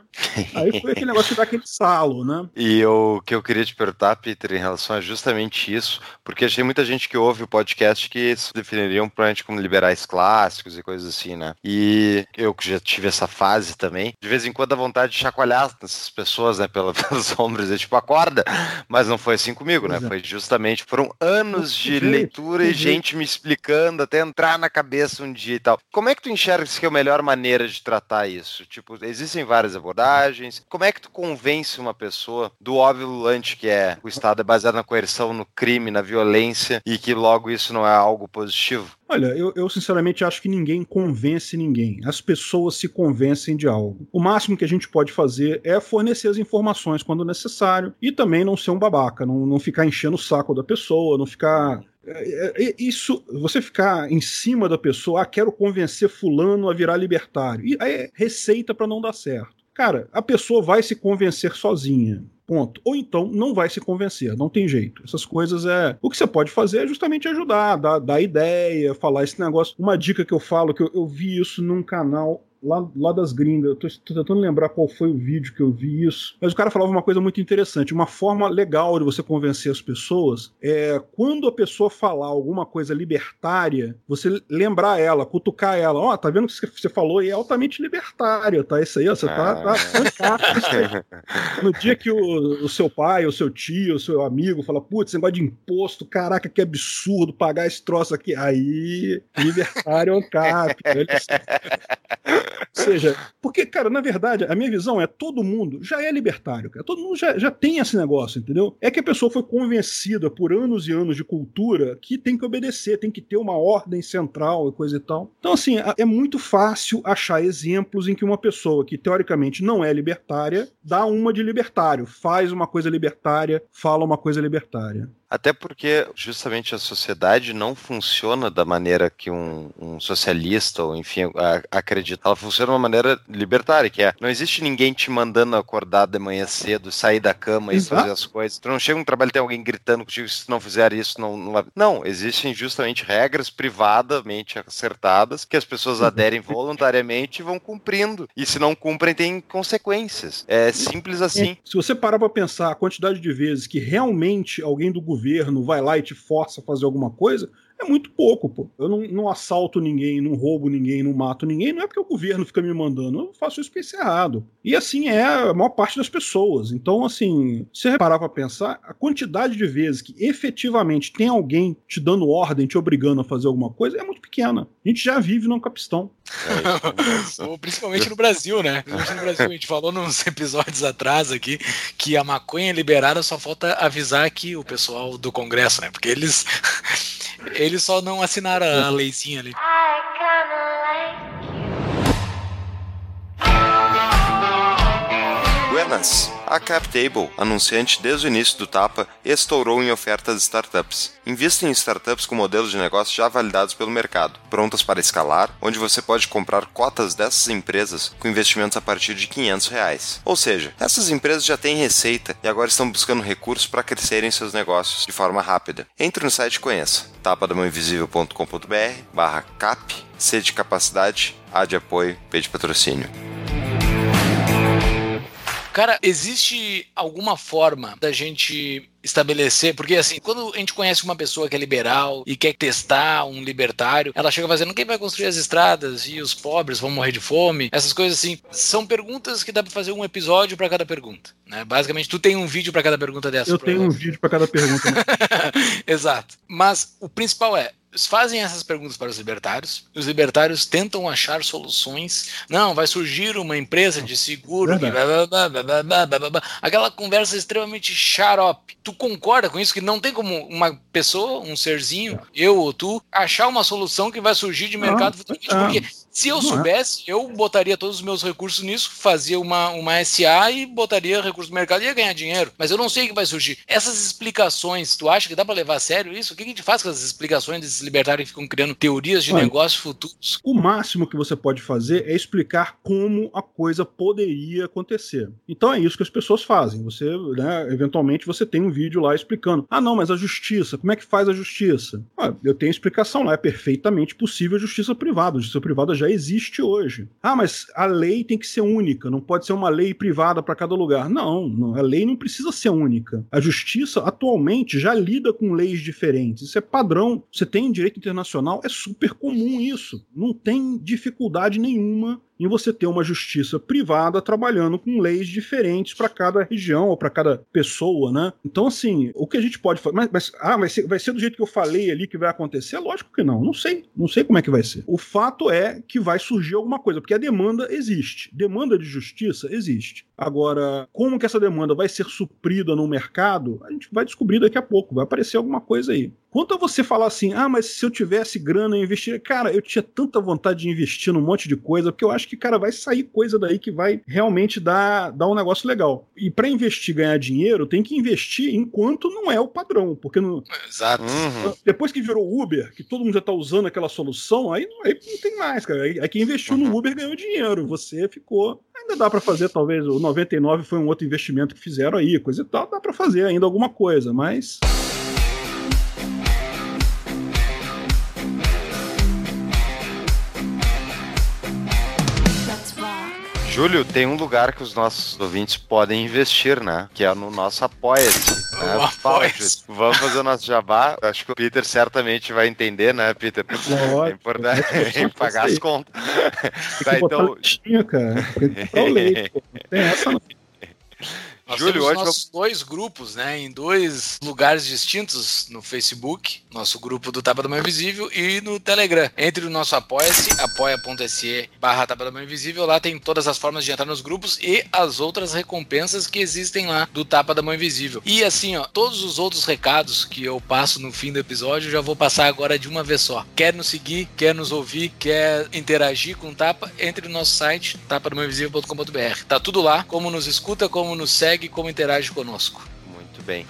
Aí foi aquele negócio de dar aquele salo, né? E o que eu queria te perguntar, Peter, em relação a justamente isso, porque achei muita gente que ouve o podcast que se definiriam provavelmente como liberais clássicos e coisas assim, né? E eu que já tive essa fase também, de vez em quando dá vontade de chacoalhar essas pessoas, né, pela, pelos ombros, é tipo, acorda! Mas não foi assim comigo, né? Foi justamente, foram anos de leitura e gente me explicando até entrar na cabeça um dia e tal. Como é que tu enxerga que é a melhor maneira de tratar isso? Tipo, existem várias abordagens. Como é que tu convence uma pessoa do óbvio lulante que é o Estado é baseado na coerção, no crime, na violência e que logo isso não é algo positivo? Olha, eu, eu, sinceramente acho que ninguém convence ninguém. As pessoas se convencem de algo. O máximo que a gente pode fazer é fornecer as informações quando necessário e também não ser um babaca, não, não ficar enchendo o saco da pessoa, não ficar é, é, isso, você ficar em cima da pessoa, ah, quero convencer fulano a virar libertário. E é receita para não dar certo. Cara, a pessoa vai se convencer sozinha. Ponto. Ou então não vai se convencer, não tem jeito. Essas coisas é. O que você pode fazer é justamente ajudar, dar, dar ideia, falar esse negócio. Uma dica que eu falo, que eu, eu vi isso num canal lá, lá das gringas. Eu tô, tô, tentando lembrar qual foi o vídeo que eu vi isso. Mas o cara falava uma coisa muito interessante. Uma forma legal de você convencer as pessoas é quando a pessoa falar alguma coisa libertária, você lembrar ela, cutucar ela. Ó, oh, tá vendo que você falou e é altamente libertária, tá? Isso aí, ó, você tá, tá ah. No dia que o, o, seu pai, o seu tio, o seu amigo fala, putz, negócio de imposto, caraca, que absurdo pagar esse troço aqui. Aí, libertário é um cap. Ele... Ou seja, porque, cara, na verdade, a minha visão é todo mundo já é libertário, cara. Todo mundo já, já tem esse negócio, entendeu? É que a pessoa foi convencida por anos e anos de cultura que tem que obedecer, tem que ter uma ordem central e coisa e tal. Então, assim, é muito fácil achar exemplos em que uma pessoa que teoricamente não é libertária dá uma de libertário, faz uma coisa libertária, fala uma coisa libertária. Até porque justamente a sociedade não funciona da maneira que um, um socialista ou enfim a, acredita. Ela funciona de uma maneira libertária, que é não existe ninguém te mandando acordar de manhã cedo, sair da cama Exato. e fazer as coisas. Tu não chega um trabalho e tem alguém gritando contigo se tu não fizer isso, não, não Não, existem justamente regras privadamente acertadas que as pessoas aderem voluntariamente e vão cumprindo. E se não cumprem, tem consequências. É simples assim. Se você parar para pensar a quantidade de vezes que realmente alguém do governo governo vai lá e te força a fazer alguma coisa, é muito pouco, pô. Eu não, não, assalto ninguém, não roubo ninguém, não mato ninguém, não é porque o governo fica me mandando, eu faço isso porque isso é errado. E assim é a maior parte das pessoas. Então, assim, se você parar pra pensar, a quantidade de vezes que efetivamente tem alguém te dando ordem, te obrigando a fazer alguma coisa, é muito pequena. A gente já vive num capistão. É Principalmente no Brasil, né? Principalmente no Brasil. A gente falou nos episódios atrás aqui que a maconha liberada só falta avisar aqui o pessoal do Congresso, né? Porque eles eles só não assinaram a leizinha ali. Buenas. A CapTable, anunciante desde o início do Tapa, estourou em ofertas de startups. Invista em startups com modelos de negócio já validados pelo mercado, prontas para escalar, onde você pode comprar cotas dessas empresas com investimentos a partir de 500 reais. Ou seja, essas empresas já têm receita e agora estão buscando recursos para crescerem seus negócios de forma rápida. Entre no site e conheça tapadamãoinvisível.com.br barra cap, C de capacidade, A de apoio, P de patrocínio. Cara, existe alguma forma da gente estabelecer, porque assim, quando a gente conhece uma pessoa que é liberal e quer testar um libertário, ela chega fazendo quem vai construir as estradas e os pobres vão morrer de fome, essas coisas assim, são perguntas que dá para fazer um episódio para cada pergunta, né? Basicamente, tu tem um vídeo para cada pergunta dessa. Eu tenho um vídeo para cada pergunta. Né? Exato. Mas o principal é, fazem essas perguntas para os libertários, os libertários tentam achar soluções. Não, vai surgir uma empresa de seguro, blá, blá, blá, aquela conversa extremamente xarope. Tu concorda com isso? Que não tem como uma pessoa, um serzinho, eu ou tu, achar uma solução que vai surgir de mercado futuramente? Porque se eu é. soubesse, eu botaria todos os meus recursos nisso, fazia uma, uma SA e botaria recursos no mercado e ia ganhar dinheiro. Mas eu não sei o que vai surgir. Essas explicações, tu acha que dá para levar a sério isso? O que a gente faz com essas explicações desses libertários que ficam criando teorias de Olha, negócios futuros? O máximo que você pode fazer é explicar como a coisa poderia acontecer. Então é isso que as pessoas fazem. Você, né, eventualmente, você tem um vídeo lá explicando. Ah, não, mas a justiça, como é que faz a justiça? Ah, eu tenho explicação lá, é perfeitamente possível a justiça privada. A justiça privada já existe hoje. Ah, mas a lei tem que ser única, não pode ser uma lei privada para cada lugar. Não, a lei não precisa ser única. A justiça atualmente já lida com leis diferentes. Isso é padrão. Você tem direito internacional, é super comum isso. Não tem dificuldade nenhuma em você ter uma justiça privada trabalhando com leis diferentes para cada região ou para cada pessoa, né? Então, assim, o que a gente pode fazer. Mas, mas, ah, vai ser, vai ser do jeito que eu falei ali que vai acontecer? Lógico que não. Não sei. Não sei como é que vai ser. O fato é que vai surgir alguma coisa, porque a demanda existe. Demanda de justiça existe. Agora, como que essa demanda vai ser suprida no mercado, a gente vai descobrir daqui a pouco. Vai aparecer alguma coisa aí. Quanto a você falar assim, ah, mas se eu tivesse grana eu investir, cara, eu tinha tanta vontade de investir num monte de coisa, porque eu acho que, cara, vai sair coisa daí que vai realmente dar, dar um negócio legal. E para investir ganhar dinheiro, tem que investir enquanto não é o padrão, porque no, Exato. Uhum. depois que virou Uber, que todo mundo já tá usando aquela solução, aí não, aí não tem mais, cara. Aí, aí quem investiu uhum. no Uber ganhou dinheiro, você ficou. Ainda dá para fazer, talvez o 99 foi um outro investimento que fizeram aí, coisa e tal, dá para fazer ainda alguma coisa, mas Júlio, tem um lugar que os nossos ouvintes podem investir, né? Que é no nosso Apoia-se. Né? Apoia Vamos fazer o nosso jabá. Acho que o Peter certamente vai entender, né, Peter? é importante é pagar as contas. tá, então... Leitinho, cara. Tem essa não. Nós Júlio, temos nossos dois grupos, né, em dois lugares distintos no Facebook, nosso grupo do Tapa da Mão Invisível e no Telegram. Entre o nosso apoia-se, apoia.se barra Tapa da Mão Invisível, lá tem todas as formas de entrar nos grupos e as outras recompensas que existem lá do Tapa da Mão Invisível. E assim, ó, todos os outros recados que eu passo no fim do episódio, eu já vou passar agora de uma vez só. Quer nos seguir, quer nos ouvir, quer interagir com o Tapa, entre no nosso site, tapadamãoinvisível.com.br. Tá tudo lá, como nos escuta, como nos segue, segue como interage conosco. Muito bem.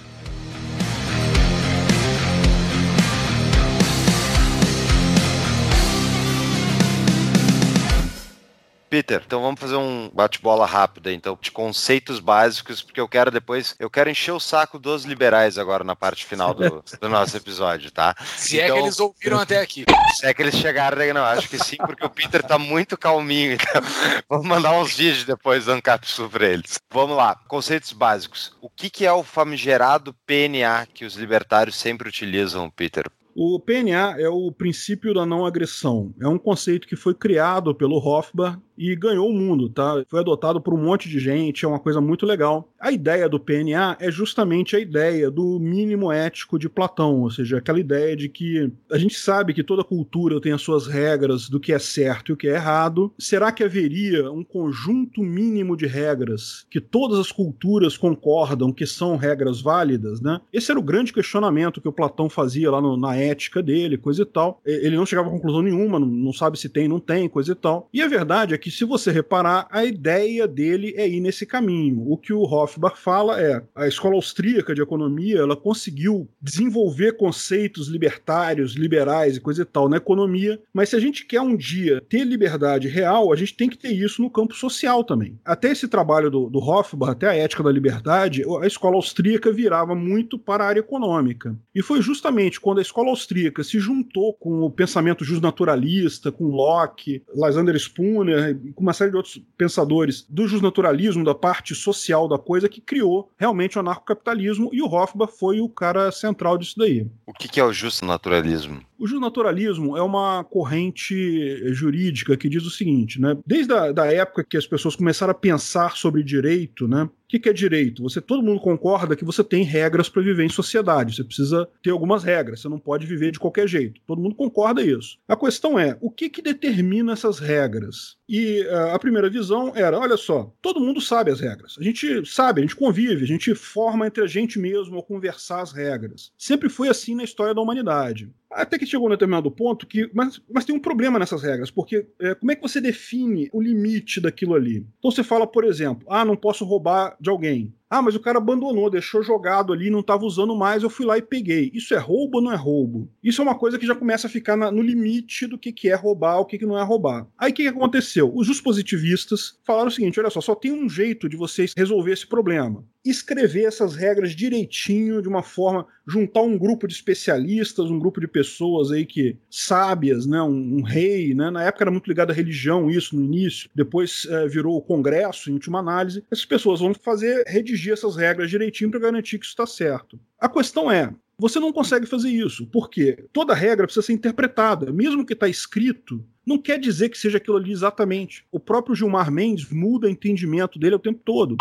Peter, então vamos fazer um bate-bola rápido, então, de conceitos básicos, porque eu quero depois, eu quero encher o saco dos liberais agora na parte final do, do nosso episódio, tá? Se então, é que então, eles ouviram até aqui. Se é que eles chegaram, não, acho que sim, porque o Peter tá muito calminho, então vamos mandar uns vídeos depois dando capsu pra eles. Vamos lá, conceitos básicos. O que, que é o famigerado PNA que os libertários sempre utilizam, Peter? O PNA é o princípio da não agressão. É um conceito que foi criado pelo Hofbauer e ganhou o mundo, tá? Foi adotado por um monte de gente, é uma coisa muito legal. A ideia do PNA é justamente a ideia do mínimo ético de Platão, ou seja, aquela ideia de que a gente sabe que toda cultura tem as suas regras do que é certo e o que é errado. Será que haveria um conjunto mínimo de regras que todas as culturas concordam que são regras válidas, né? Esse era o grande questionamento que o Platão fazia lá no, na ética dele, coisa e tal. Ele não chegava a conclusão nenhuma, não, não sabe se tem, não tem, coisa e tal. E a verdade é que que, se você reparar, a ideia dele é ir nesse caminho. O que o Hofbach fala é a escola austríaca de economia ela conseguiu desenvolver conceitos libertários, liberais e coisa e tal na economia, mas se a gente quer um dia ter liberdade real, a gente tem que ter isso no campo social também. Até esse trabalho do, do Hofbach, até a ética da liberdade, a escola austríaca virava muito para a área econômica. E foi justamente quando a escola austríaca se juntou com o pensamento justnaturalista, com Locke, Lysander Spooner com uma série de outros pensadores do justnaturalismo, da parte social da coisa, que criou realmente o anarcocapitalismo, e o Hofbauer foi o cara central disso daí. O que é o justnaturalismo? O justnaturalismo é uma corrente jurídica que diz o seguinte, né? Desde a da época que as pessoas começaram a pensar sobre direito, né? O que, que é direito? Você todo mundo concorda que você tem regras para viver em sociedade. Você precisa ter algumas regras. Você não pode viver de qualquer jeito. Todo mundo concorda isso. A questão é o que, que determina essas regras? E uh, a primeira visão era: olha só, todo mundo sabe as regras. A gente sabe, a gente convive, a gente forma entre a gente mesmo ao conversar as regras. Sempre foi assim na história da humanidade. Até que chegou um determinado ponto que. Mas, mas tem um problema nessas regras, porque é, como é que você define o limite daquilo ali? Então você fala, por exemplo, ah, não posso roubar de alguém. Ah, mas o cara abandonou, deixou jogado ali, não estava usando mais, eu fui lá e peguei. Isso é roubo ou não é roubo? Isso é uma coisa que já começa a ficar na, no limite do que, que é roubar, o que, que não é roubar. Aí o que, que aconteceu? Os positivistas falaram o seguinte: olha só, só tem um jeito de vocês resolver esse problema escrever essas regras direitinho, de uma forma, juntar um grupo de especialistas, um grupo de pessoas aí que sábias, né, um, um rei, né, na época era muito ligado à religião isso no início, depois é, virou o Congresso em última análise. Essas pessoas vão fazer redigir essas regras direitinho para garantir que isso está certo. A questão é, você não consegue fazer isso, porque toda regra precisa ser interpretada, mesmo que está escrito, não quer dizer que seja aquilo ali exatamente. O próprio Gilmar Mendes muda o entendimento dele o tempo todo.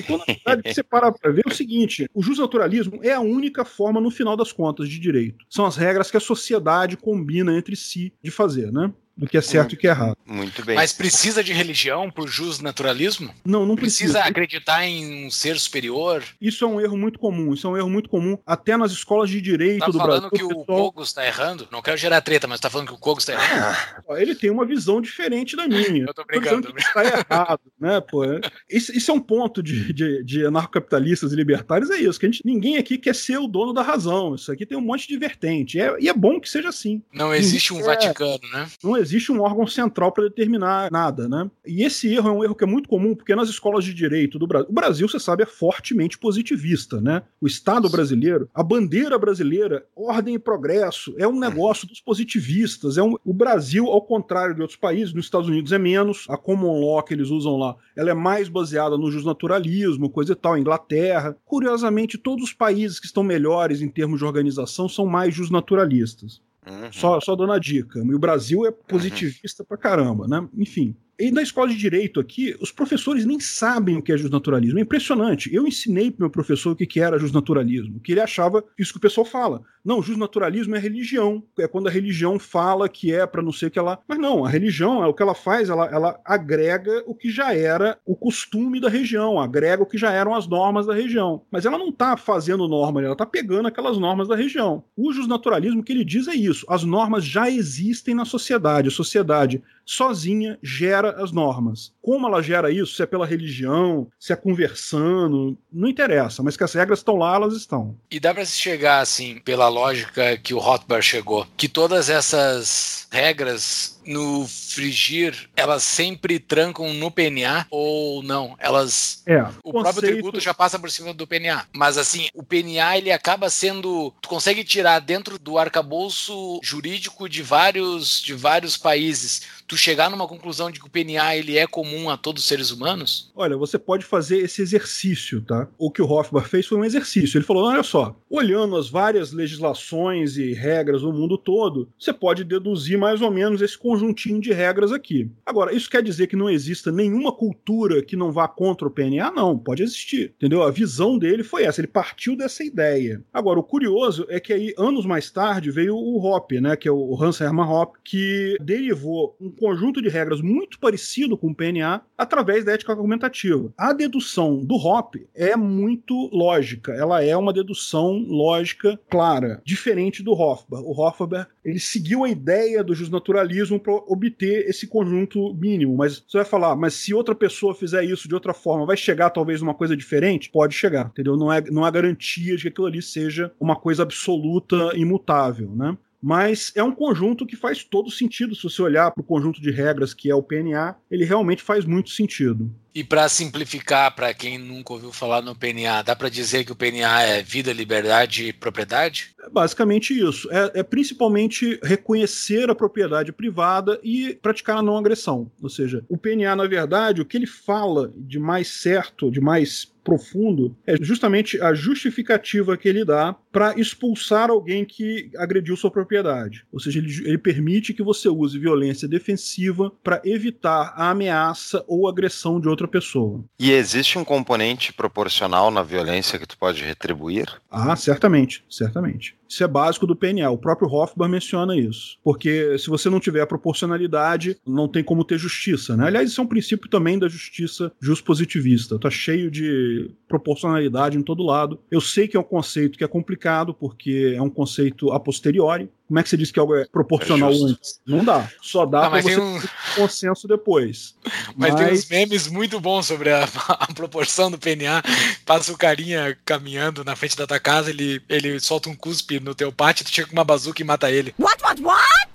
Então, na verdade, você para para ver o seguinte: o justnaturalismo é a única forma, no final das contas, de direito. São as regras que a sociedade combina entre si de fazer, né? Do que é certo e o que é errado. Muito bem. Mas precisa de religião por jus naturalismo? Não, não precisa. Precisa acreditar em um ser superior? Isso é um erro muito comum. Isso é um erro muito comum até nas escolas de direito tá do Brasil. falando que o, pessoal... Kogos está errando? Não quero gerar treta, mas está falando que o Kogos está errando? Ah, ele tem uma visão diferente da minha. Eu tô brincando. Que está errado, né, pô? Isso, isso, é um ponto de, de, de anarcocapitalistas e libertários, é isso, que a gente, ninguém aqui quer ser o dono da razão. Isso aqui tem um monte de vertente. É, e é bom que seja assim. Não existe um é, Vaticano, né? Não existe um órgão central central para determinar nada, né? E esse erro é um erro que é muito comum, porque nas escolas de direito do Brasil, o Brasil, você sabe, é fortemente positivista, né? O Estado brasileiro, a bandeira brasileira, ordem e progresso, é um negócio dos positivistas. É um, o Brasil, ao contrário de outros países, nos Estados Unidos é menos, a common law que eles usam lá, ela é mais baseada no justnaturalismo, coisa e tal, Inglaterra. Curiosamente, todos os países que estão melhores em termos de organização são mais justnaturalistas. Uhum. Só, só dando a dica. E o Brasil é positivista uhum. pra caramba, né? Enfim. E na escola de direito aqui, os professores nem sabem o que é justnaturalismo. É impressionante. Eu ensinei para meu professor o que era justnaturalismo, que ele achava isso que o pessoal fala. Não, justnaturalismo é religião. É quando a religião fala que é para não sei o que ela. Mas não, a religião, é o que ela faz, ela, ela agrega o que já era o costume da região, agrega o que já eram as normas da região. Mas ela não está fazendo norma, ela está pegando aquelas normas da região. O justnaturalismo que ele diz é isso: as normas já existem na sociedade. A sociedade sozinha gera as normas. Como ela gera isso, se é pela religião, se é conversando, não interessa, mas que as regras estão lá, elas estão. E dá para se chegar assim, pela lógica que o Rothbard chegou, que todas essas regras no frigir, elas sempre trancam no PNA ou não? Elas. É, o conceito... próprio tributo já passa por cima do PNA. Mas assim, o PNA ele acaba sendo. Tu consegue tirar dentro do arcabouço jurídico de vários, de vários países tu chegar numa conclusão de que o PNA ele é comum a todos os seres humanos? Olha, você pode fazer esse exercício, tá? O que o Hofbauer fez foi um exercício. Ele falou: olha só, olhando as várias legislações e regras do mundo todo, você pode deduzir mais ou menos esse conjuntinho de regras aqui. Agora, isso quer dizer que não exista nenhuma cultura que não vá contra o PNA? Não, pode existir. Entendeu? A visão dele foi essa, ele partiu dessa ideia. Agora, o curioso é que aí, anos mais tarde, veio o Hoppe, né? Que é o Hans Hermann Hoppe, que derivou um conjunto de regras muito parecido com o PNA através da ética argumentativa. A dedução do Hoppe é muito lógica, ela é uma dedução lógica clara, diferente do Hofbauer. O Hofbauer ele seguiu a ideia do justnaturalismo para obter esse conjunto mínimo, mas você vai falar, mas se outra pessoa fizer isso de outra forma, vai chegar talvez uma coisa diferente? Pode chegar, entendeu? Não é, não há garantia de que aquilo ali seja uma coisa absoluta, imutável, né? mas é um conjunto que faz todo sentido. Se você olhar para o conjunto de regras que é o PNA, ele realmente faz muito sentido. E para simplificar, para quem nunca ouviu falar no PNA, dá para dizer que o PNA é vida, liberdade e propriedade? É basicamente isso. É, é, principalmente reconhecer a propriedade privada e praticar a não agressão. Ou seja, o PNA, na verdade, o que ele fala de mais certo, de mais profundo é justamente a justificativa que ele dá para expulsar alguém que agrediu sua propriedade. Ou seja, ele, ele permite que você use violência defensiva para evitar a ameaça ou agressão de outra pessoa. E existe um componente proporcional na violência que tu pode retribuir? Ah, certamente, certamente. Isso é básico do PNA. O próprio Hoffman menciona isso. Porque se você não tiver proporcionalidade, não tem como ter justiça, né? Aliás, isso é um princípio também da justiça positivista. Tá cheio de proporcionalidade em todo lado. Eu sei que é um conceito que é complicado, porque é um conceito a posteriori. Como é que você diz que algo é proporcional é antes? Não dá. Só dá ah, para você um... consenso depois. Mas, mas, tem uns memes muito bons sobre a, a, proporção do PNA. Passa o carinha caminhando na frente da tua casa, ele, ele solta um cuspe no teu pátio, tu chega com uma bazuca e mata ele. What, what, what?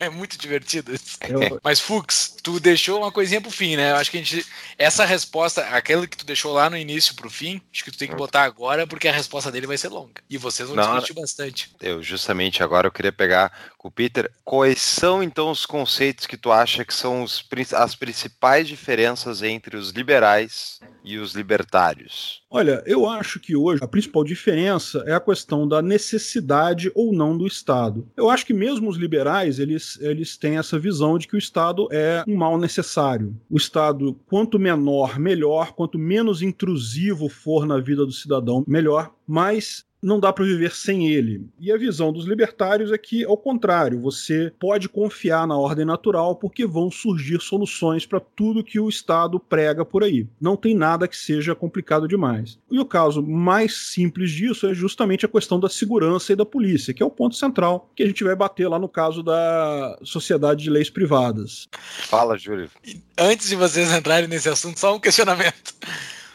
É, é, muito divertido isso. Eu... Mas, Fux, tu deixou uma coisinha pro fim, né? Eu acho que a gente. Essa resposta, aquela que tu deixou lá no início pro fim, acho que tu tem que botar agora, porque a resposta dele vai ser longa. E vocês vão Não, discutir bastante. Eu, justamente agora, eu queria pegar com o Peter. Quais são, então, os conceitos que tu acha que são os, as principais diferenças entre os liberais e os libertários? Olha, eu acho que hoje a principal diferença é a questão da necessidade ou não do Estado. Eu acho que mesmo os liberais, eles, eles têm essa visão de que o Estado é um mal necessário. O Estado, quanto menor, melhor, quanto menos intrusivo for na vida do cidadão, melhor. Mas não dá para viver sem ele. E a visão dos libertários é que, ao contrário, você pode confiar na ordem natural porque vão surgir soluções para tudo que o Estado prega por aí. Não tem nada que seja complicado demais. E o caso mais simples disso é justamente a questão da segurança e da polícia, que é o ponto central que a gente vai bater lá no caso da Sociedade de Leis Privadas. Fala, Júlio. Antes de vocês entrarem nesse assunto, só um questionamento.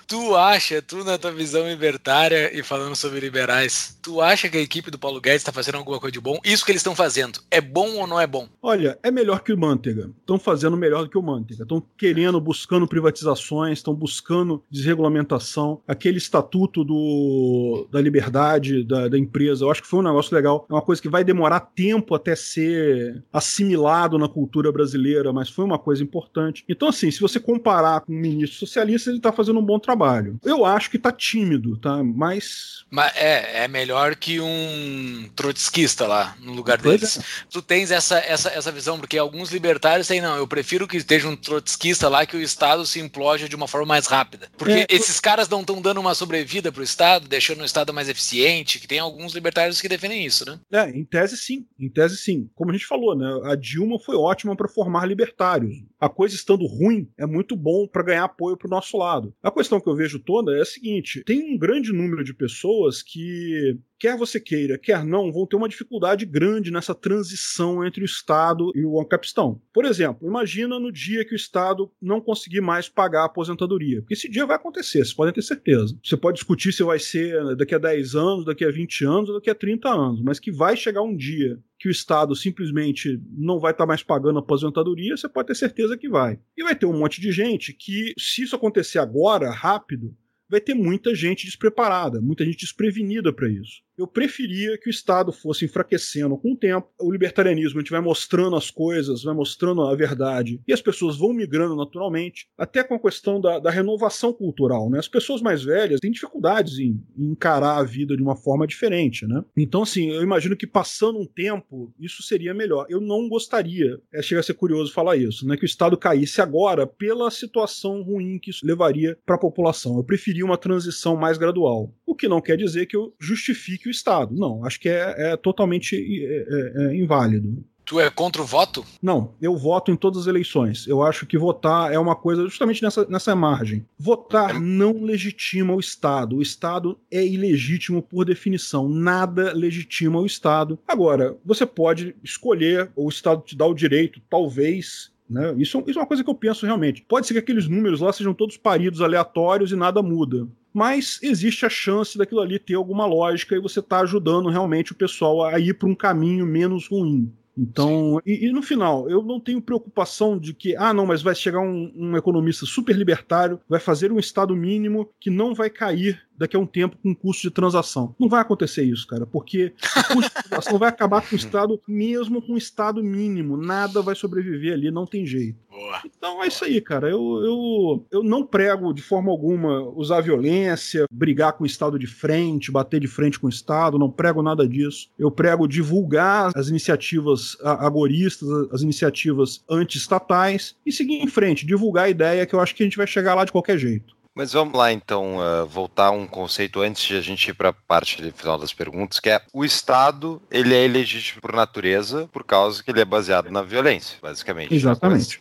Tu acha, tu na tua visão libertária e falando sobre liberais, tu acha que a equipe do Paulo Guedes está fazendo alguma coisa de bom? Isso que eles estão fazendo, é bom ou não é bom? Olha, é melhor que o Manteiga. Estão fazendo melhor do que o Manteiga. Estão querendo, buscando privatizações, estão buscando desregulamentação. Aquele estatuto do, da liberdade da, da empresa, eu acho que foi um negócio legal. É uma coisa que vai demorar tempo até ser assimilado na cultura brasileira, mas foi uma coisa importante. Então, assim, se você comparar com um ministro socialista, ele está fazendo um bom trabalho trabalho. Eu acho que tá tímido, tá? Mas. Mas é, é melhor que um trotskista lá no lugar pois deles. É. Tu tens essa, essa, essa visão, porque alguns libertários têm, não, eu prefiro que esteja um trotskista lá que o Estado se implode de uma forma mais rápida. Porque é, esses caras não estão dando uma sobrevida pro Estado, deixando o Estado mais eficiente, que tem alguns libertários que defendem isso, né? É, em tese sim, em tese sim. Como a gente falou, né? A Dilma foi ótima para formar libertários. A coisa estando ruim é muito bom para ganhar apoio pro nosso lado. A questão que eu vejo toda é a seguinte: tem um grande número de pessoas que quer você queira, quer não, vão ter uma dificuldade grande nessa transição entre o Estado e o Ancapistão. Por exemplo, imagina no dia que o Estado não conseguir mais pagar a aposentadoria. Porque esse dia vai acontecer, vocês podem ter certeza. Você pode discutir se vai ser daqui a 10 anos, daqui a 20 anos daqui a 30 anos, mas que vai chegar um dia que o Estado simplesmente não vai estar tá mais pagando a aposentadoria, você pode ter certeza que vai. E vai ter um monte de gente que, se isso acontecer agora, rápido, vai ter muita gente despreparada, muita gente desprevenida para isso eu preferia que o Estado fosse enfraquecendo com o tempo. O libertarianismo, a gente vai mostrando as coisas, vai mostrando a verdade, e as pessoas vão migrando naturalmente, até com a questão da, da renovação cultural. Né? As pessoas mais velhas têm dificuldades em, em, encarar a vida de uma forma diferente. Né? Então, assim, eu imagino que passando um tempo, isso seria melhor. Eu não gostaria, é, chega a ser curioso falar isso, né? que o Estado caísse agora pela situação ruim que isso levaria para a população. Eu preferia uma transição mais gradual. O que não quer dizer que eu justifique que o Estado. Não, acho que é, é totalmente é, é, é, inválido. Tu é contra o voto? Não, eu voto em todas as eleições. Eu acho que votar é uma coisa justamente nessa, nessa margem. Votar não legitima o Estado. O Estado é ilegítimo por definição. Nada legitima o Estado. Agora, você pode escolher, o Estado te dá o direito, talvez, né? Isso, isso, é uma coisa que eu penso realmente. Pode ser que aqueles números lá sejam todos paridos aleatórios e nada muda mas existe a chance daquilo ali ter alguma lógica e você está ajudando realmente o pessoal a ir para um caminho menos ruim. Então, e, e, no final, eu não tenho preocupação de que, ah, não, mas vai chegar um, um, economista super libertário, vai fazer um Estado mínimo que não vai cair daqui a um tempo com custo de transação. Não vai acontecer isso, cara, porque o custo de transação vai acabar com o Estado, mesmo com o Estado mínimo. Nada vai sobreviver ali, não tem jeito. Boa. Então é isso aí, cara. Eu, eu, eu não prego de forma alguma usar violência, brigar com o Estado de frente, bater de frente com o Estado, não prego nada disso. Eu prego divulgar as iniciativas agoristas, as iniciativas anti-estatais e seguir em frente, divulgar a ideia que eu acho que a gente vai chegar lá de qualquer jeito. Mas vamos lá então, uh, voltar um conceito antes de a gente ir para a parte final das perguntas, que é o Estado, ele é ilegítimo por natureza, por causa que ele é baseado na violência, basicamente. Exatamente.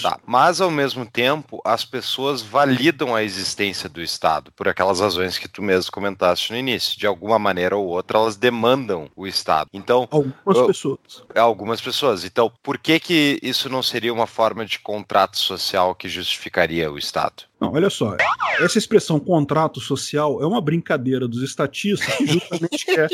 Tá. Mas ao mesmo tempo, as pessoas validam a existência do Estado, por aquelas razões que tu mesmo comentaste no início. De alguma maneira ou outra, elas demandam o Estado. Então, algumas eu, pessoas. Algumas pessoas. Então, por que que isso não seria uma forma de contrato social que justificaria o Estado? Não, olha só. Essa expressão contrato social é uma brincadeira dos estatistas que justamente quer,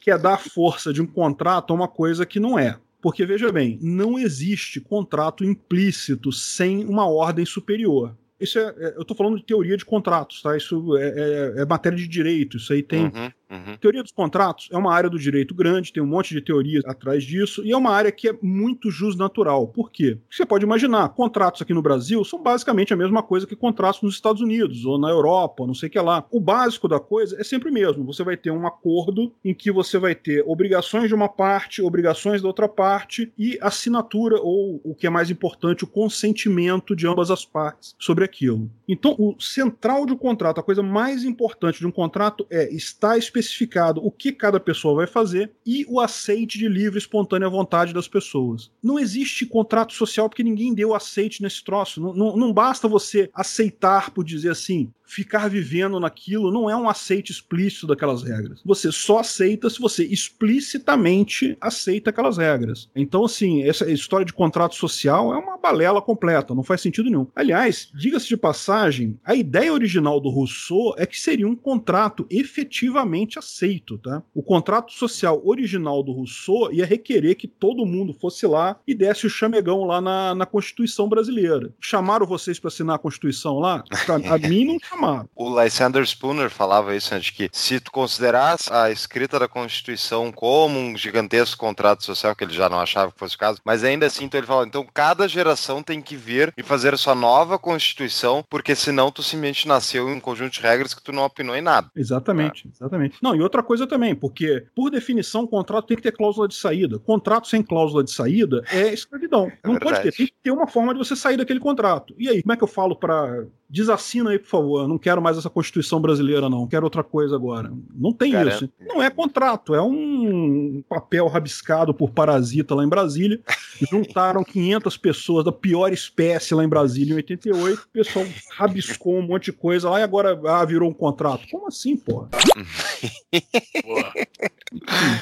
quer dar força de um contrato a uma coisa que não é. Porque, veja bem, não existe contrato implícito sem uma ordem superior. Isso é, é eu estou falando de teoria de contratos, tá? Isso é, é, é, matéria de direito. Isso aí tem, uhum. Uhum. Teoria dos contratos é uma área do direito grande, tem um monte de teorias atrás disso, e é uma área que é muito jusnatural. Por quê? Porque você pode imaginar, contratos aqui no Brasil são basicamente a mesma coisa que contratos nos Estados Unidos, ou na Europa, não sei o que lá. O básico da coisa é sempre o mesmo. Você vai ter um acordo em que você vai ter obrigações de uma parte, obrigações da outra parte, e assinatura, ou o que é mais importante, o consentimento de ambas as partes sobre aquilo. Então, o central de um contrato, a coisa mais importante de um contrato é estar especificado especificado o que cada pessoa vai fazer e o aceite de livre espontânea vontade das pessoas. Não existe contrato social porque ninguém deu aceite nesse troço. Não, não, não basta você aceitar por dizer assim, ficar vivendo naquilo não é um aceite explícito daquelas regras. Você só aceita se você explicitamente aceita aquelas regras. Então, assim, essa história de contrato social é uma balela completa, não faz sentido nenhum. Aliás, diga-se de passagem, a ideia original do Rousseau é que seria um contrato efetivamente aceito, tá? O contrato social original do Rousseau ia requerer que todo mundo fosse lá e desse o chamegão lá na, na Constituição brasileira. Chamaram vocês para assinar a Constituição lá? A mim não chamaram o Lysander Spooner falava isso, né, de que se tu considerasse a escrita da Constituição como um gigantesco contrato social, que ele já não achava que fosse o caso, mas ainda assim, então ele falava, então cada geração tem que vir e fazer sua nova Constituição, porque senão tu simplesmente nasceu em um conjunto de regras que tu não opinou em nada. Exatamente, tá? exatamente. Não, e outra coisa também, porque por definição o contrato tem que ter cláusula de saída. Contrato sem cláusula de saída é escravidão. É não verdade. pode ter, tem que ter uma forma de você sair daquele contrato. E aí, como é que eu falo para desassina aí, por favor. Não quero mais essa Constituição brasileira, não. Quero outra coisa agora. Não tem Caramba. isso. Não é contrato, é um papel rabiscado por parasita lá em Brasília. Juntaram 500 pessoas da pior espécie lá em Brasília em 88. O pessoal rabiscou um monte de coisa lá e agora ah, virou um contrato. Como assim, porra?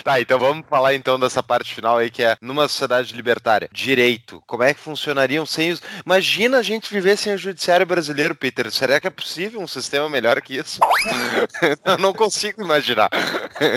tá, então vamos falar então dessa parte final aí que é numa sociedade libertária. Direito. Como é que funcionariam sem os. Imagina a gente viver sem o judiciário brasileiro Peter. Será que é possível um sistema melhor que isso? eu não consigo imaginar.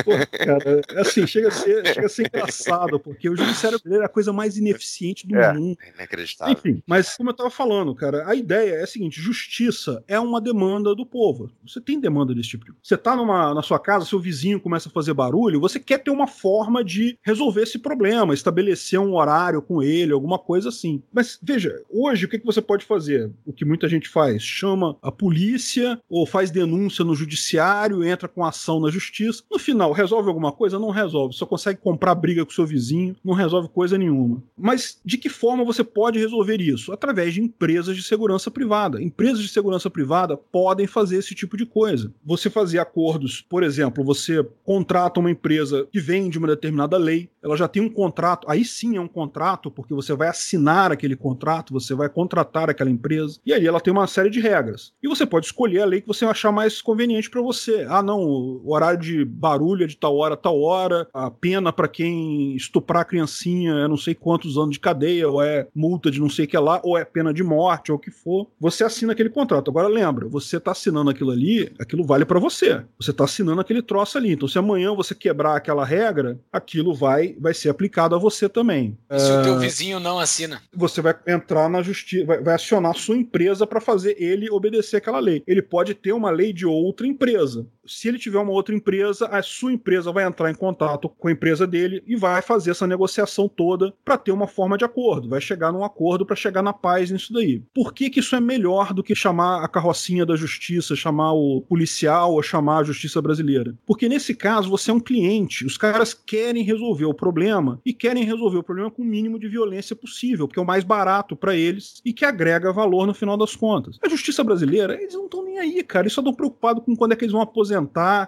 Pô, cara, assim, chega a, ser, chega a ser engraçado, porque o judiciário brasileiro é a coisa mais ineficiente do é, mundo. Inacreditável. Enfim, mas como eu estava falando, cara, a ideia é a seguinte: justiça é uma demanda do povo. Você tem demanda desse tipo. Você tá numa, na sua casa, seu vizinho começa a fazer barulho, você quer ter uma forma de resolver esse problema, estabelecer um horário com ele, alguma coisa assim. Mas veja, hoje o que, que você pode fazer? O que muita gente faz? chama a polícia ou faz denúncia no judiciário, entra com ação na justiça. No final, resolve alguma coisa? Não resolve. Só consegue comprar briga com seu vizinho, não resolve coisa nenhuma. Mas de que forma você pode resolver isso? Através de empresas de segurança privada. Empresas de segurança privada podem fazer esse tipo de coisa. Você fazer acordos, por exemplo, você contrata uma empresa que vende uma determinada lei, ela já tem um contrato, aí sim é um contrato, porque você vai assinar aquele contrato, você vai contratar aquela empresa, e aí ela tem uma série de regras. E você pode escolher a lei que você achar mais conveniente para você. Ah, não, o horário de barulho é de tal hora a tal hora, a pena para quem estuprar a criancinha é não sei quantos anos de cadeia, ou é multa de não sei o que lá, ou é pena de morte, ou o que for. Você assina aquele contrato. Agora lembra, você tá assinando aquilo ali, aquilo vale para você. Você tá assinando aquele troço ali. Então se amanhã você quebrar aquela regra, aquilo vai, vai ser aplicado a você também. E se é... o teu vizinho não assina? Você vai entrar na justiça, vai, vai acionar a sua empresa para fazer ele obedecer aquela lei. Ele pode ter uma lei de outra empresa. Se ele tiver uma outra empresa, a sua empresa vai entrar em contato com a empresa dele e vai fazer essa negociação toda para ter uma forma de acordo. Vai chegar num acordo para chegar na paz nisso daí. Por que, que isso é melhor do que chamar a carrocinha da justiça, chamar o policial ou chamar a justiça brasileira? Porque nesse caso você é um cliente. Os caras querem resolver o problema e querem resolver o problema com o mínimo de violência possível, porque é o mais barato para eles e que agrega valor no final das contas. A justiça brasileira, eles não estão nem aí, cara. Eles só estão preocupados com quando é que eles vão aposentar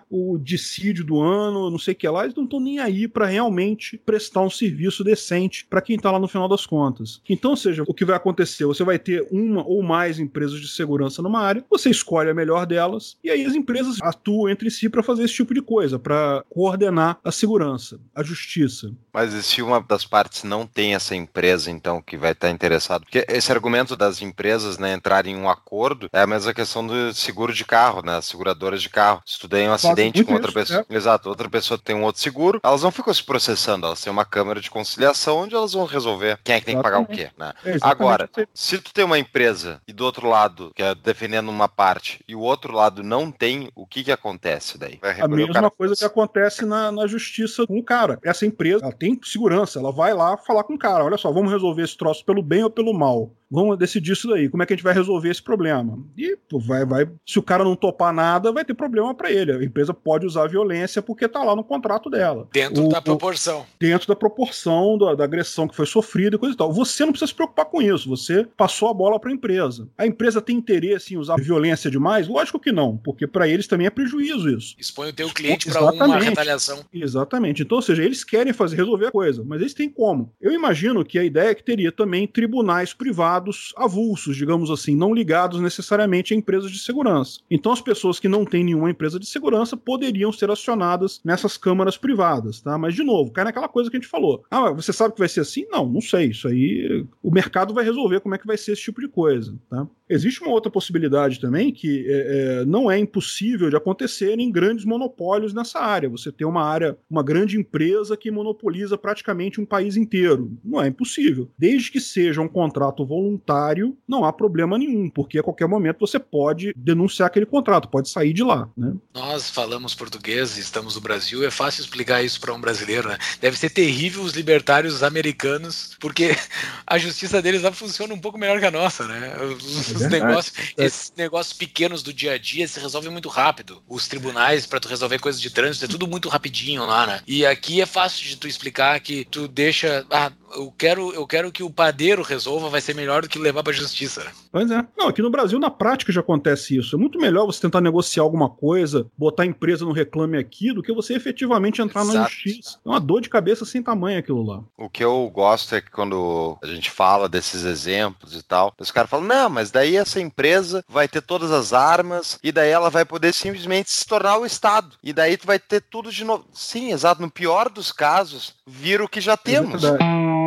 o dissídio do ano, não sei o que lá. Eles não estão nem aí para realmente prestar um serviço decente para quem tá lá no final das contas. Então, ou seja, o que vai acontecer? Você vai ter uma ou mais empresas de segurança numa área, você escolhe a melhor delas e aí as empresas atuam entre si para fazer esse tipo de coisa, para coordenar a segurança, a justiça. Mas e se uma das partes não tem essa empresa, então, que vai estar interessado? Porque esse argumento das empresas né, entrarem em um acordo é a mesma questão do seguro de carro, né? As seguradoras de carro. Se tu tem um acidente com outra isso, pessoa. É. Exato, outra pessoa tem um outro seguro, elas não ficam se processando, elas têm uma câmara de conciliação onde elas vão resolver quem é que tem que pagar o quê. Né? É Agora, se tu tem uma empresa e do outro lado, que é defendendo uma parte, e o outro lado não tem, o que que acontece daí? a mesma coisa que acontece na, na justiça com o cara. Essa empresa, ela tem segurança, ela vai lá falar com o cara, olha só, vamos resolver esse troço pelo bem ou pelo mal vamos decidir isso daí, como é que a gente vai resolver esse problema. E pô, vai, vai, se o cara não topar nada, vai ter problema para ele. A empresa pode usar violência porque tá lá no contrato dela. Dentro o, da proporção. Dentro da proporção da, da, agressão que foi sofrida e coisa e tal. Você não precisa se preocupar com isso, você passou a bola para a empresa. A empresa tem interesse em usar violência demais? Lógico que não, porque para eles também é prejuízo isso. Expõe o teu cliente para uma retaliação. Exatamente. Então, ou seja, eles querem fazer resolver a coisa, mas eles têm como. Eu imagino que a ideia é que teria também tribunais privados avulsos, digamos assim, não ligados necessariamente a empresas de segurança. Então, as pessoas que não têm nenhuma empresa de segurança poderiam ser acionadas nessas câmaras privadas, tá? Mas, de novo, cai naquela coisa que a gente falou. Ah, você sabe que vai ser assim? Não, não sei. Isso aí o mercado vai resolver como é que vai ser esse tipo de coisa, tá? Existe uma outra possibilidade também que é, é, não é impossível de acontecer em grandes monopólios nessa área. Você tem uma área, uma grande empresa que monopoliza praticamente um país inteiro. Não é impossível. Desde que seja um contrato voluntário, não há problema nenhum, porque a qualquer momento você pode denunciar aquele contrato, pode sair de lá. Né? Nós falamos português, estamos no Brasil, é fácil explicar isso para um brasileiro. Né? Deve ser terrível os libertários americanos, porque a justiça deles lá funciona um pouco melhor que a nossa, né? Os os negócios, esses negócios pequenos do dia a dia se resolvem muito rápido. Os tribunais, para tu resolver coisas de trânsito, é tudo muito rapidinho lá, né? E aqui é fácil de tu explicar que tu deixa. Ah, eu quero, eu quero que o padeiro resolva, vai ser melhor do que levar pra justiça. Pois é. Não, aqui no Brasil, na prática, já acontece isso. É muito melhor você tentar negociar alguma coisa, botar a empresa no reclame aqui, do que você efetivamente entrar Exato. na justiça. É uma dor de cabeça sem tamanho aquilo lá. O que eu gosto é que quando a gente fala desses exemplos e tal, os caras falam, não, mas daí essa empresa vai ter todas as armas e daí ela vai poder simplesmente se tornar o Estado. E daí tu vai ter tudo de novo. Sim, exato. No pior dos casos, vira o que já temos. É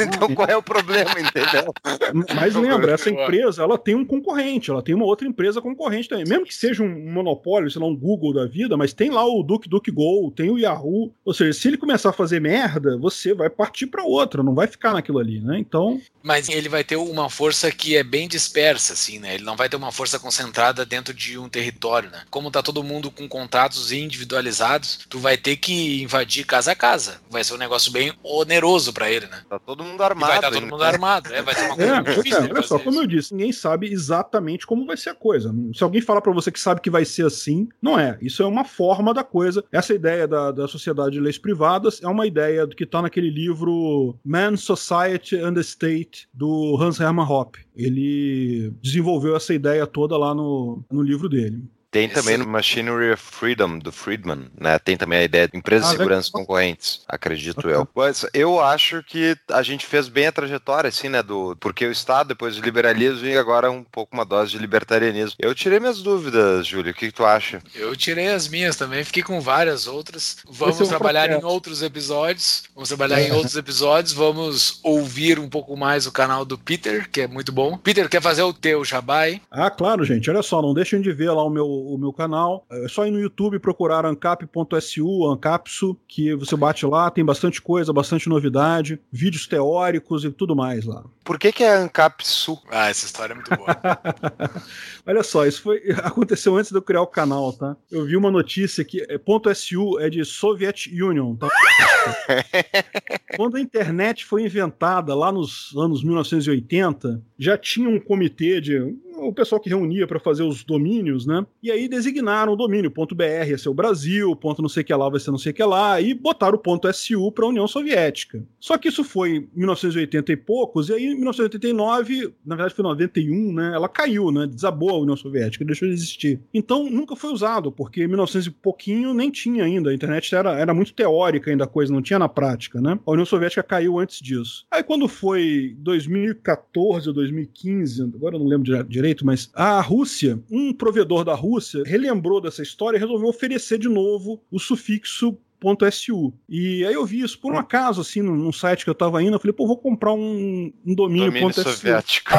então qual é o problema, entendeu? Mas lembra, essa empresa ela tem um concorrente, ela tem uma outra empresa concorrente também. Mesmo que seja um monopólio, sei lá, um Google da vida, mas tem lá o DuckDuckGo, tem o Yahoo. Ou seja, se ele começar a fazer merda, você vai partir para outra, não vai ficar naquilo ali, né? Então. Mas ele vai ter uma força que é bem dispersa, assim, né? Ele não vai ter uma força concentrada dentro de um território, né? Como tá todo mundo com contratos individualizados, tu vai ter que invadir casa a casa. Vai ser um negócio bem oneroso para ele, né? Tá todo mundo armado. E vai estar tá todo mundo armado, é, vai ser uma coisa é, difícil. É, olha só, como eu disse, ninguém sabe exatamente como vai ser a coisa. Se alguém falar para você que sabe que vai ser assim, não é. Isso é uma forma da coisa. Essa ideia da, da sociedade de leis privadas é uma ideia que tá naquele livro Man, Society and the State, do Hans Hermann Hoppe. Ele desenvolveu essa ideia toda lá no, no livro dele. Tem também no Machinery of Freedom, do Friedman, né? Tem também a ideia de empresas ah, de segurança concorrentes, acredito okay. eu. Mas eu acho que a gente fez bem a trajetória, assim, né? Do porque o Estado, depois o liberalismo e agora um pouco uma dose de libertarianismo. Eu tirei minhas dúvidas, Júlio. O que, que tu acha? Eu tirei as minhas também, fiquei com várias outras. Vamos é um trabalhar processo. em outros episódios. Vamos trabalhar é. em outros episódios. Vamos ouvir um pouco mais o canal do Peter, que é muito bom. Peter, quer fazer o teu jabá Ah, claro, gente. Olha só, não deixem de ver lá o meu o meu canal. É só ir no YouTube procurar ancap.su, ancapsu, que você bate lá, tem bastante coisa, bastante novidade, vídeos teóricos e tudo mais lá. Por que, que é Ancapsu? Ah, essa história é muito boa. Olha só, isso foi aconteceu antes de eu criar o canal, tá? Eu vi uma notícia que é, .su é de Soviet Union, tá? Quando a internet foi inventada lá nos anos 1980, já tinha um comitê de o pessoal que reunia para fazer os domínios, né? E aí designaram o domínio ponto .br ia ser o Brasil, ponto não sei que lá vai ser não sei que lá, e botaram o ponto .su para a União Soviética. Só que isso foi em 1980 e poucos, e aí em 1989, na verdade foi 91, né? Ela caiu, né? Desabou a União Soviética, deixou de existir. Então nunca foi usado, porque em 1900 e pouquinho nem tinha ainda, a internet era, era muito teórica ainda a coisa, não tinha na prática, né? A União Soviética caiu antes disso. Aí quando foi 2014 ou 2015, agora eu não lembro direito, direito, mas a Rússia, um provedor da Rússia, relembrou dessa história e resolveu oferecer de novo o sufixo .su. E aí eu vi isso por um acaso, assim, num, site que eu tava indo, eu falei, pô, vou comprar um, um domínio, Domínio .su. soviético.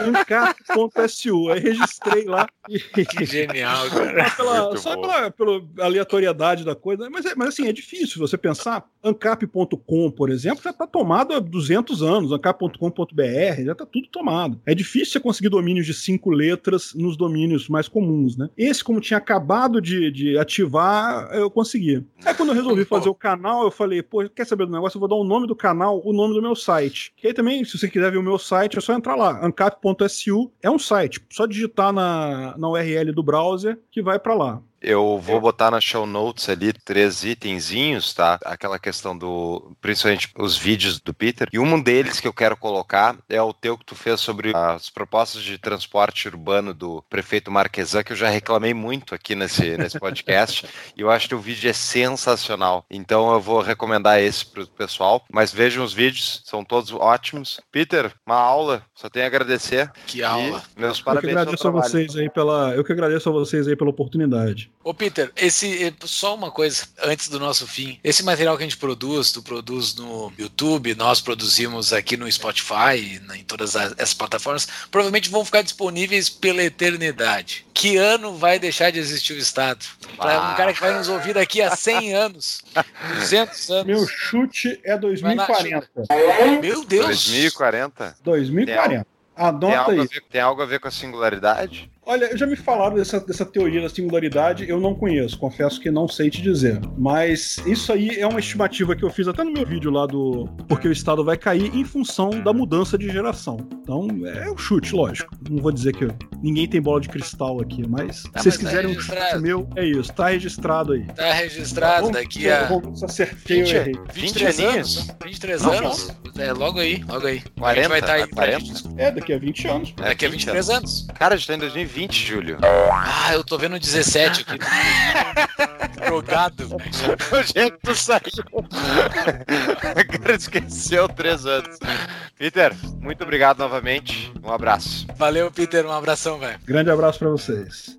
Ancar.su. Aí registrei lá. E... Que genial, cara. Só pela, só pela, pela aleatoriedade da coisa. Mas, é- mas assim, é difícil você pensar. Ancap.com, por exemplo, já está tomado há 200 anos. Ancap.com.br já está tudo tomado. É difícil você conseguir domínios de cinco letras nos domínios mais comuns, né? Esse, como tinha acabado de, de ativar, eu consegui. Aí quando eu resolvi fazer o canal, eu falei, pô, quer saber do negócio? Eu vou dar o nome do canal, o nome do meu site. Que aí também, se você quiser ver o meu site, é só entrar lá. ancap.su é um site. Só digitar na, na URL do browser que vai para lá. Eu vou botar na show notes ali três itenzinhos, tá? Aquela questão do. Principalmente os vídeos do Peter. E um deles que eu quero colocar é o teu que tu fez sobre as propostas de transporte urbano do prefeito Marquesan, que eu já reclamei muito aqui nesse, nesse podcast. e eu acho que o vídeo é sensacional. Então eu vou recomendar esse pro pessoal. Mas vejam os vídeos, são todos ótimos. Peter, uma aula, só tenho a agradecer. Que aula. E meus Eu que parabéns agradeço a vocês aí pela. Eu que agradeço a vocês aí pela oportunidade. Ô, Peter, esse, eh, só uma coisa antes do nosso fim. Esse material que a gente produz, tu produz no YouTube, nós produzimos aqui no Spotify, em todas as, essas plataformas, provavelmente vão ficar disponíveis pela eternidade. Que ano vai deixar de existir o Estado? Para um cara que vai nos ouvir daqui a 100 anos, 200 anos. Meu chute é Vai lá, 2040. Meu Deus! 2040? 2040. Tem algo, ver, tem algo a ver com a singularidade? Olha, já me falaram dessa, dessa teoria da singularidade, eu não conheço, confesso que não sei te dizer. Mas isso aí é uma estimativa que eu fiz até no meu vídeo lá do Porque o Estado vai cair em função da mudança de geração. Então, é um chute, lógico. Não vou dizer que ninguém tem bola de cristal aqui, mas Ah, se vocês mas tá quiserem um registrado. chute meu, é isso. Tá registrado aí. Tá registrado Vamos- daqui a vamos- acertei ou 20, errei. 23 aninhos? anos. 23 Não, anos. É, logo aí, logo aí. a 40, gente vai estar aí é pra 40? gente- É, daqui a 20 anos. Daqui a 23 anos. Cara, a gente tá em 2020, Júlio. Ah, eu tô vendo 17 aqui. Drogado. Onde é que tu saiu? O cara esqueceu três anos. Peter, muito obrigado novamente. Um abraço. Valeu, Peter. Um abração, velho. Grande abraço pra vocês.